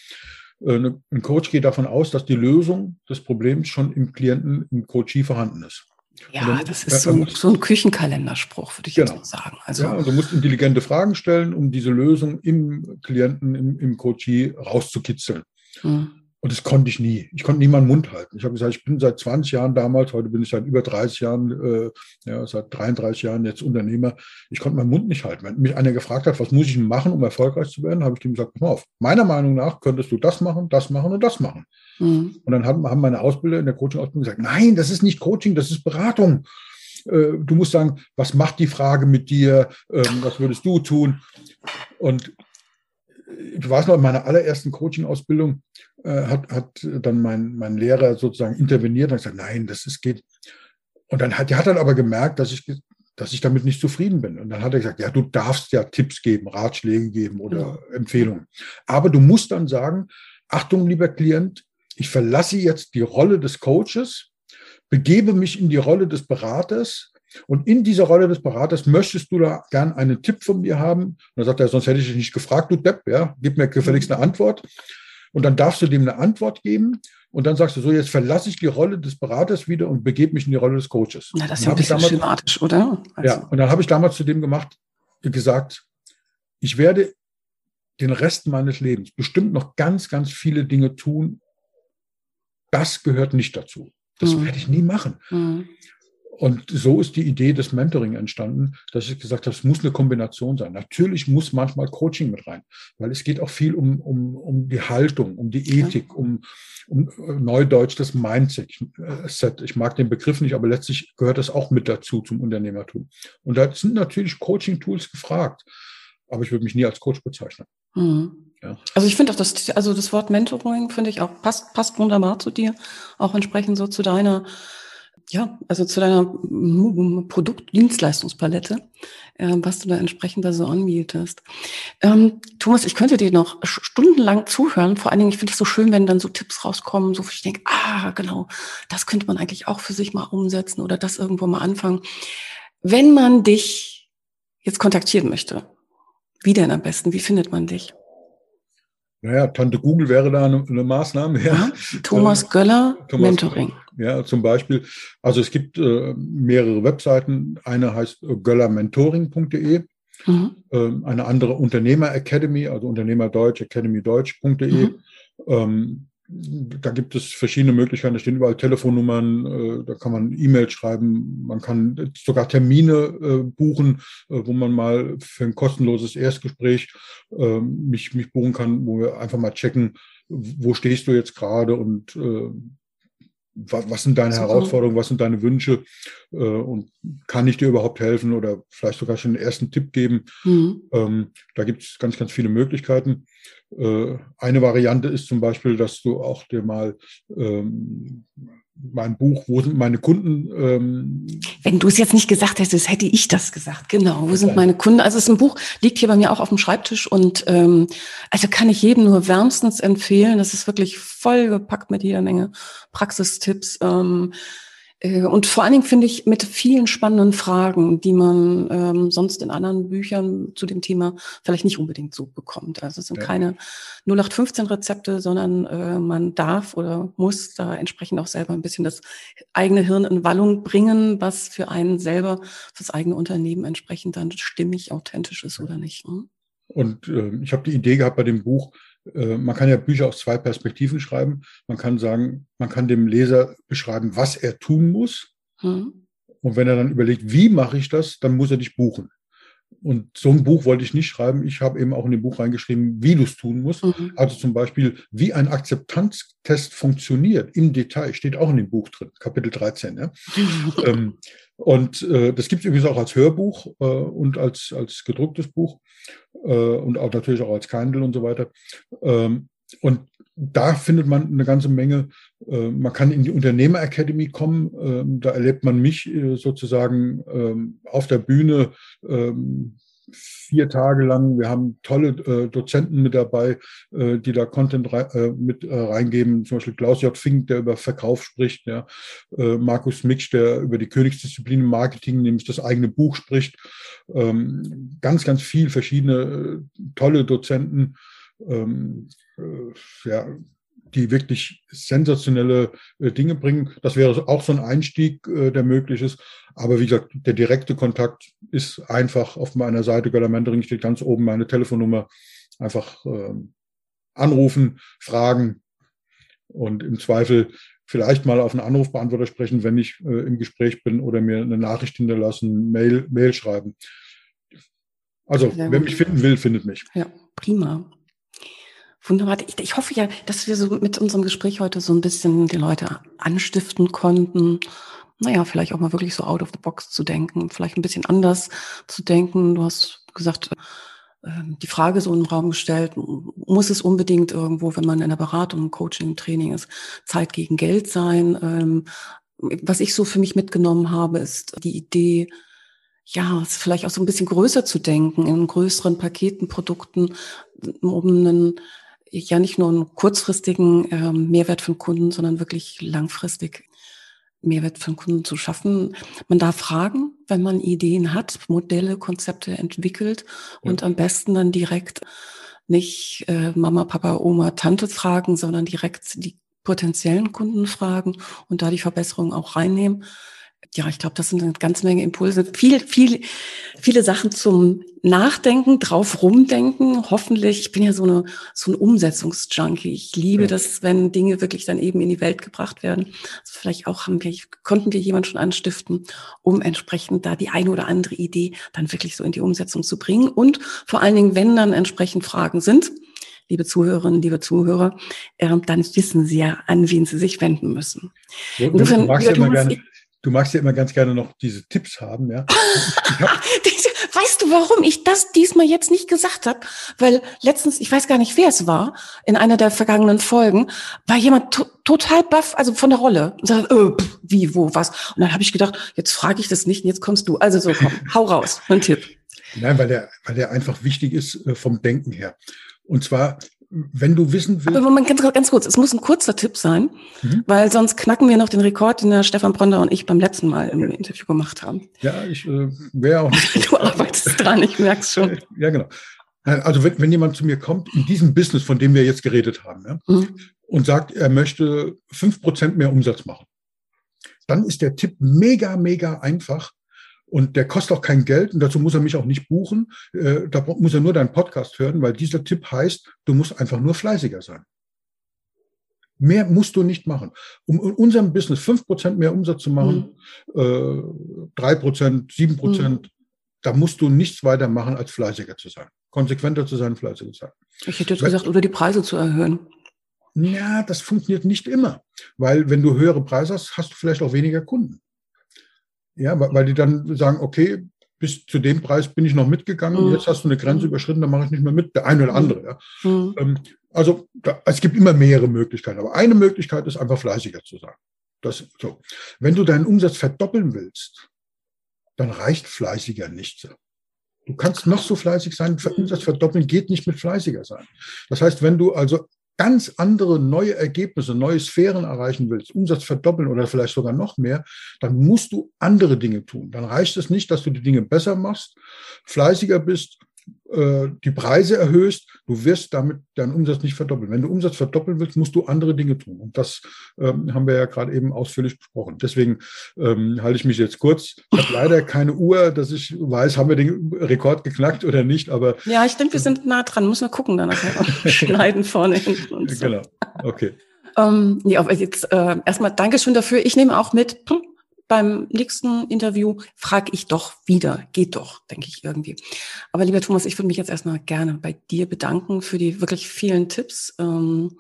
Äh, ne, ein Coach geht davon aus, dass die Lösung des Problems schon im Klienten, im Coachie vorhanden ist. Ja, dann, das ist so ein, so ein, Küchenkalenderspruch, würde ich genau. jetzt sagen. Also, ja, und du musst intelligente Fragen stellen, um diese Lösung im Klienten, im, im Coachie rauszukitzeln. Mhm. Und das konnte ich nie. Ich konnte nie meinen Mund halten. Ich habe gesagt, ich bin seit 20 Jahren damals, heute bin ich seit über 30 Jahren, äh, ja, seit 33 Jahren jetzt Unternehmer. Ich konnte meinen Mund nicht halten. Wenn mich einer gefragt hat, was muss ich machen, um erfolgreich zu werden, habe ich ihm gesagt, pass mal auf, meiner Meinung nach könntest du das machen, das machen und das machen. Mhm. Und dann haben, haben meine Ausbilder in der Coaching-Ausbildung gesagt, nein, das ist nicht Coaching, das ist Beratung. Äh, du musst sagen, was macht die Frage mit dir? Ähm, was würdest du tun? Und ich weiß noch, in meiner allerersten Coaching-Ausbildung äh, hat, hat dann mein, mein Lehrer sozusagen interveniert und gesagt, nein, das ist, geht. Und dann hat, der hat dann aber gemerkt, dass ich, dass ich damit nicht zufrieden bin. Und dann hat er gesagt, ja, du darfst ja Tipps geben, Ratschläge geben oder ja. Empfehlungen. Aber du musst dann sagen, Achtung, lieber Klient, ich verlasse jetzt die Rolle des Coaches, begebe mich in die Rolle des Beraters und in dieser Rolle des Beraters möchtest du da gern einen Tipp von mir haben? Und dann sagt er, sonst hätte ich dich nicht gefragt, du Depp, ja, gib mir gefälligst eine Antwort. Und dann darfst du dem eine Antwort geben. Und dann sagst du so, jetzt verlasse ich die Rolle des Beraters wieder und begebe mich in die Rolle des Coaches. Ja, das ist ja ein bisschen damals, schematisch, oder? Also. Ja, und dann habe ich damals zu dem gemacht, gesagt, ich werde den Rest meines Lebens bestimmt noch ganz, ganz viele Dinge tun. Das gehört nicht dazu. Das mhm. werde ich nie machen. Mhm. Und so ist die Idee des Mentoring entstanden, dass ich gesagt habe, es muss eine Kombination sein. Natürlich muss manchmal Coaching mit rein, weil es geht auch viel um, um, um die Haltung, um die Ethik, um, um äh, Neudeutsch das Mindset. Äh, ich mag den Begriff nicht, aber letztlich gehört das auch mit dazu zum Unternehmertum. Und da sind natürlich Coaching-Tools gefragt. aber ich würde mich nie als Coach bezeichnen. Mhm. Ja. Also ich finde auch das, also das Wort Mentoring finde ich auch passt, passt wunderbar zu dir, auch entsprechend so zu deiner, ja, also zu deiner Produkt-Dienstleistungspalette, äh, was du da entsprechend da so anbietest. Ähm, Thomas, ich könnte dir noch stundenlang zuhören. Vor allen Dingen, ich finde es so schön, wenn dann so Tipps rauskommen, so ich denke, ah, genau, das könnte man eigentlich auch für sich mal umsetzen oder das irgendwo mal anfangen. Wenn man dich jetzt kontaktieren möchte, wie denn am besten? Wie findet man dich? Naja, Tante Google wäre da eine, eine Maßnahme. Ja. ja. Thomas Göller, Thomas, Mentoring. Ja, zum Beispiel. Also es gibt äh, mehrere Webseiten. Eine heißt göllermentoring.de. Mhm. Ähm, eine andere Unternehmer Academy, also Unternehmerdeutsch, academydeutsch.de. Mhm. Ähm, da gibt es verschiedene Möglichkeiten. Da stehen überall Telefonnummern, äh, da kann man E-Mails schreiben, man kann sogar Termine äh, buchen, äh, wo man mal für ein kostenloses Erstgespräch ähm, mich, mich buchen kann, wo wir einfach mal checken, wo stehst du jetzt gerade und was, sind deine Super. Herausforderungen, was sind deine Wünsche und kann ich dir überhaupt helfen oder vielleicht sogar schon einen ersten Tipp geben. Mhm. Ähm, da gibt es ganz, ganz viele Möglichkeiten. Äh, eine Variante ist zum Beispiel, dass du auch dir mal ähm, mein Buch, wo sind meine Kunden? Ähm Wenn du es jetzt nicht gesagt hättest, hätte ich das gesagt. Genau, wo sind meine Kunden? Also es ist ein Buch, liegt hier bei mir auch auf dem Schreibtisch und ähm, also kann ich jedem nur wärmstens empfehlen. Das ist wirklich vollgepackt mit jeder Menge Praxistipps. Ähm, äh, und vor allen Dingen finde ich mit vielen spannenden Fragen, die man ähm, sonst in anderen Büchern zu dem Thema vielleicht nicht unbedingt so bekommt. Also es sind ja. keine 0815 Rezepte, sondern äh, man darf oder muss da entsprechend auch selber ein bisschen das eigene Hirn in Wallung bringen, was für einen selber, fürs eigene Unternehmen entsprechend dann stimmig, authentisch ist oder nicht. Hm? Und äh, ich habe die Idee gehabt bei dem Buch, äh, man kann ja Bücher aus zwei Perspektiven schreiben. Man kann sagen, man kann dem Leser beschreiben, was er tun muss. Mhm. Und wenn er dann überlegt, wie mache ich das, dann muss er dich buchen. Und so ein Buch wollte ich nicht schreiben. Ich habe eben auch in dem Buch reingeschrieben, wie du es tun musst. Mhm. Also zum Beispiel, wie ein Akzeptanztest funktioniert im Detail, steht auch in dem Buch drin, Kapitel 13. Ja? ähm, und äh, das gibt es übrigens auch als Hörbuch äh, und als, als gedrucktes Buch äh, und auch natürlich auch als Kindle und so weiter. Ähm, und da findet man eine ganze Menge. Äh, man kann in die Unternehmer Academy kommen. Ähm, da erlebt man mich äh, sozusagen ähm, auf der Bühne ähm, vier Tage lang. Wir haben tolle äh, Dozenten mit dabei, äh, die da Content rei äh, mit äh, reingeben. Zum Beispiel Klaus J. Fink, der über Verkauf spricht. Ja. Äh, Markus Miksch, der über die Königsdisziplin im Marketing, nämlich das eigene Buch spricht. Ähm, ganz, ganz viel verschiedene äh, tolle Dozenten. Ähm, ja, die wirklich sensationelle äh, Dinge bringen. Das wäre auch so ein Einstieg, äh, der möglich ist. Aber wie gesagt, der direkte Kontakt ist einfach auf meiner Seite Göller steht ganz oben meine Telefonnummer. Einfach äh, anrufen, fragen und im Zweifel vielleicht mal auf einen Anrufbeantworter sprechen, wenn ich äh, im Gespräch bin oder mir eine Nachricht hinterlassen, Mail, Mail schreiben. Also, wer mich finden will, findet mich. Ja, prima. Wunderbar. Ich, ich hoffe ja, dass wir so mit unserem Gespräch heute so ein bisschen die Leute anstiften konnten. Naja, vielleicht auch mal wirklich so out of the box zu denken, vielleicht ein bisschen anders zu denken. Du hast gesagt, ähm, die Frage so im Raum gestellt, muss es unbedingt irgendwo, wenn man in der Beratung, Coaching, Training ist, Zeit gegen Geld sein? Ähm, was ich so für mich mitgenommen habe, ist die Idee, ja, es vielleicht auch so ein bisschen größer zu denken, in größeren Paketen, Produkten, um einen ja nicht nur einen kurzfristigen ähm, Mehrwert den Kunden, sondern wirklich langfristig Mehrwert den Kunden zu schaffen. Man darf fragen, wenn man Ideen hat, Modelle, Konzepte entwickelt ja. und am besten dann direkt nicht äh, Mama, Papa, Oma, Tante fragen, sondern direkt die potenziellen Kunden fragen und da die Verbesserungen auch reinnehmen ja, ich glaube, das sind eine ganze Menge Impulse. Viel, viel, viele Sachen zum Nachdenken, drauf rumdenken. Hoffentlich, ich bin ja so eine, so ein Umsetzungsjunkie. Ich liebe ja. das, wenn Dinge wirklich dann eben in die Welt gebracht werden. Also vielleicht auch haben wir, konnten wir jemanden schon anstiften, um entsprechend da die eine oder andere Idee dann wirklich so in die Umsetzung zu bringen. Und vor allen Dingen, wenn dann entsprechend Fragen sind, liebe Zuhörerinnen, liebe Zuhörer, äh, dann wissen Sie ja, an wen Sie sich wenden müssen. Insofern, du magst ja immer gerne Du magst ja immer ganz gerne noch diese Tipps haben, ja. Hab, weißt du, warum ich das diesmal jetzt nicht gesagt habe? Weil letztens, ich weiß gar nicht, wer es war, in einer der vergangenen Folgen, war jemand to total baff, also von der Rolle. Und sagt, äh, pff, wie, wo, was? Und dann habe ich gedacht, jetzt frage ich das nicht, und jetzt kommst du. Also so, komm, hau raus, ein Tipp. Nein, weil der, weil der einfach wichtig ist äh, vom Denken her. Und zwar, wenn du wissen willst. Aber Moment, ganz, ganz kurz, es muss ein kurzer Tipp sein, mhm. weil sonst knacken wir noch den Rekord, den der Stefan Bronder und ich beim letzten Mal im. Interview gemacht haben. Ja, ich äh, wäre auch nicht. du arbeitest dran, ich merk's schon. Ja, genau. Also wenn, wenn jemand zu mir kommt, in diesem Business, von dem wir jetzt geredet haben, ja, mhm. und sagt, er möchte fünf Prozent mehr Umsatz machen, dann ist der Tipp mega, mega einfach. Und der kostet auch kein Geld und dazu muss er mich auch nicht buchen. Äh, da muss er nur deinen Podcast hören, weil dieser Tipp heißt, du musst einfach nur fleißiger sein. Mehr musst du nicht machen. Um in unserem Business fünf Prozent mehr Umsatz zu machen, mhm. drei Prozent, sieben Prozent, mhm. da musst du nichts weiter machen, als fleißiger zu sein. Konsequenter zu sein, fleißiger zu sein. Ich hätte jetzt weil, gesagt, oder die Preise zu erhöhen. Ja, das funktioniert nicht immer. Weil wenn du höhere Preise hast, hast du vielleicht auch weniger Kunden. Ja, weil die dann sagen, okay, bis zu dem Preis bin ich noch mitgegangen, mhm. jetzt hast du eine Grenze überschritten, dann mache ich nicht mehr mit, der eine oder andere. Ja. Mhm. Ähm, also da, es gibt immer mehrere Möglichkeiten, aber eine Möglichkeit ist einfach fleißiger zu sein. Das, so. Wenn du deinen Umsatz verdoppeln willst, dann reicht fleißiger nicht. Du kannst noch so fleißig sein, Umsatz verdoppeln geht nicht mit fleißiger sein. Das heißt, wenn du also ganz andere neue Ergebnisse, neue Sphären erreichen willst, Umsatz verdoppeln oder vielleicht sogar noch mehr, dann musst du andere Dinge tun. Dann reicht es nicht, dass du die Dinge besser machst, fleißiger bist äh, die Preise erhöhst, du wirst damit deinen Umsatz nicht verdoppeln. Wenn du Umsatz verdoppeln willst, musst du andere Dinge tun. Und das ähm, haben wir ja gerade eben ausführlich besprochen. Deswegen ähm, halte ich mich jetzt kurz. Ich habe leider keine Uhr, dass ich weiß, haben wir den Rekord geknackt oder nicht. Aber ja, ich denke, wir sind nah dran. Muss man gucken, dann schneiden vorne hinten und so. Genau. Okay. Ähm, ja, aber jetzt äh, erstmal Dankeschön dafür. Ich nehme auch mit. Hm, beim nächsten Interview frage ich doch wieder. Geht doch, denke ich irgendwie. Aber lieber Thomas, ich würde mich jetzt erstmal gerne bei dir bedanken für die wirklich vielen Tipps. Ähm,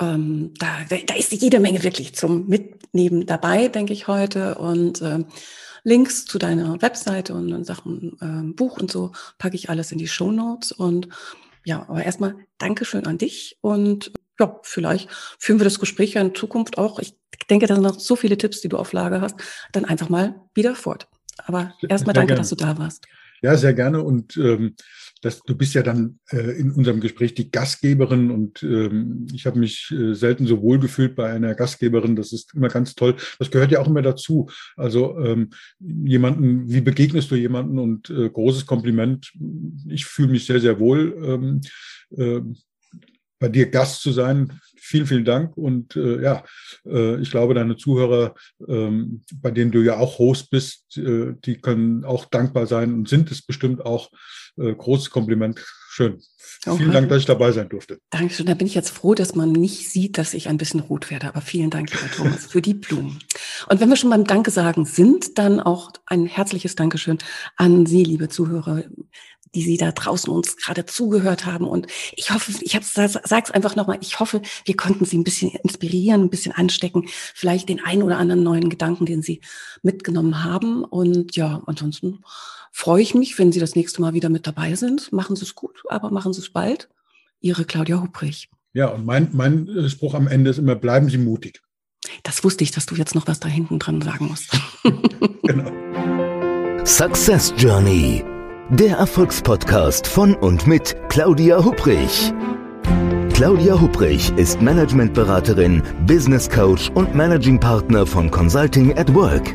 ähm, da, da ist jede Menge wirklich zum Mitnehmen dabei, denke ich heute. Und äh, Links zu deiner Webseite und Sachen äh, Buch und so packe ich alles in die Show Notes. Und ja, aber erstmal Dankeschön an dich und ja, vielleicht führen wir das Gespräch ja in Zukunft auch. Ich denke, da sind noch so viele Tipps, die du auf Lager hast, dann einfach mal wieder fort. Aber erstmal danke, gerne. dass du da warst. Ja, sehr gerne. Und ähm, das, du bist ja dann äh, in unserem Gespräch die Gastgeberin und ähm, ich habe mich äh, selten so wohl gefühlt bei einer Gastgeberin. Das ist immer ganz toll. Das gehört ja auch immer dazu. Also ähm, jemanden, wie begegnest du jemanden und äh, großes Kompliment. Ich fühle mich sehr, sehr wohl. Ähm, äh, bei dir Gast zu sein. Vielen, vielen Dank. Und äh, ja, äh, ich glaube, deine Zuhörer, ähm, bei denen du ja auch Host bist, äh, die können auch dankbar sein und sind es bestimmt auch. Äh, großes Kompliment. Schön. Okay. Vielen Dank, dass ich dabei sein durfte. Dankeschön. Da bin ich jetzt froh, dass man nicht sieht, dass ich ein bisschen rot werde. Aber vielen Dank, lieber Thomas, für die Blumen. Und wenn wir schon beim Danke sagen sind, dann auch ein herzliches Dankeschön an Sie, liebe Zuhörer die Sie da draußen uns gerade zugehört haben. Und ich hoffe, ich sage es einfach nochmal, ich hoffe, wir konnten Sie ein bisschen inspirieren, ein bisschen anstecken, vielleicht den einen oder anderen neuen Gedanken, den Sie mitgenommen haben. Und ja, ansonsten freue ich mich, wenn Sie das nächste Mal wieder mit dabei sind. Machen Sie es gut, aber machen Sie es bald. Ihre Claudia Hubrich. Ja, und mein, mein äh, Spruch am Ende ist immer, bleiben Sie mutig. Das wusste ich, dass du jetzt noch was da hinten dran sagen musst. genau. Success Journey der Erfolgspodcast von und mit Claudia Hubrich. Claudia Hubrich ist Managementberaterin, Business Coach und Managing Partner von Consulting at Work.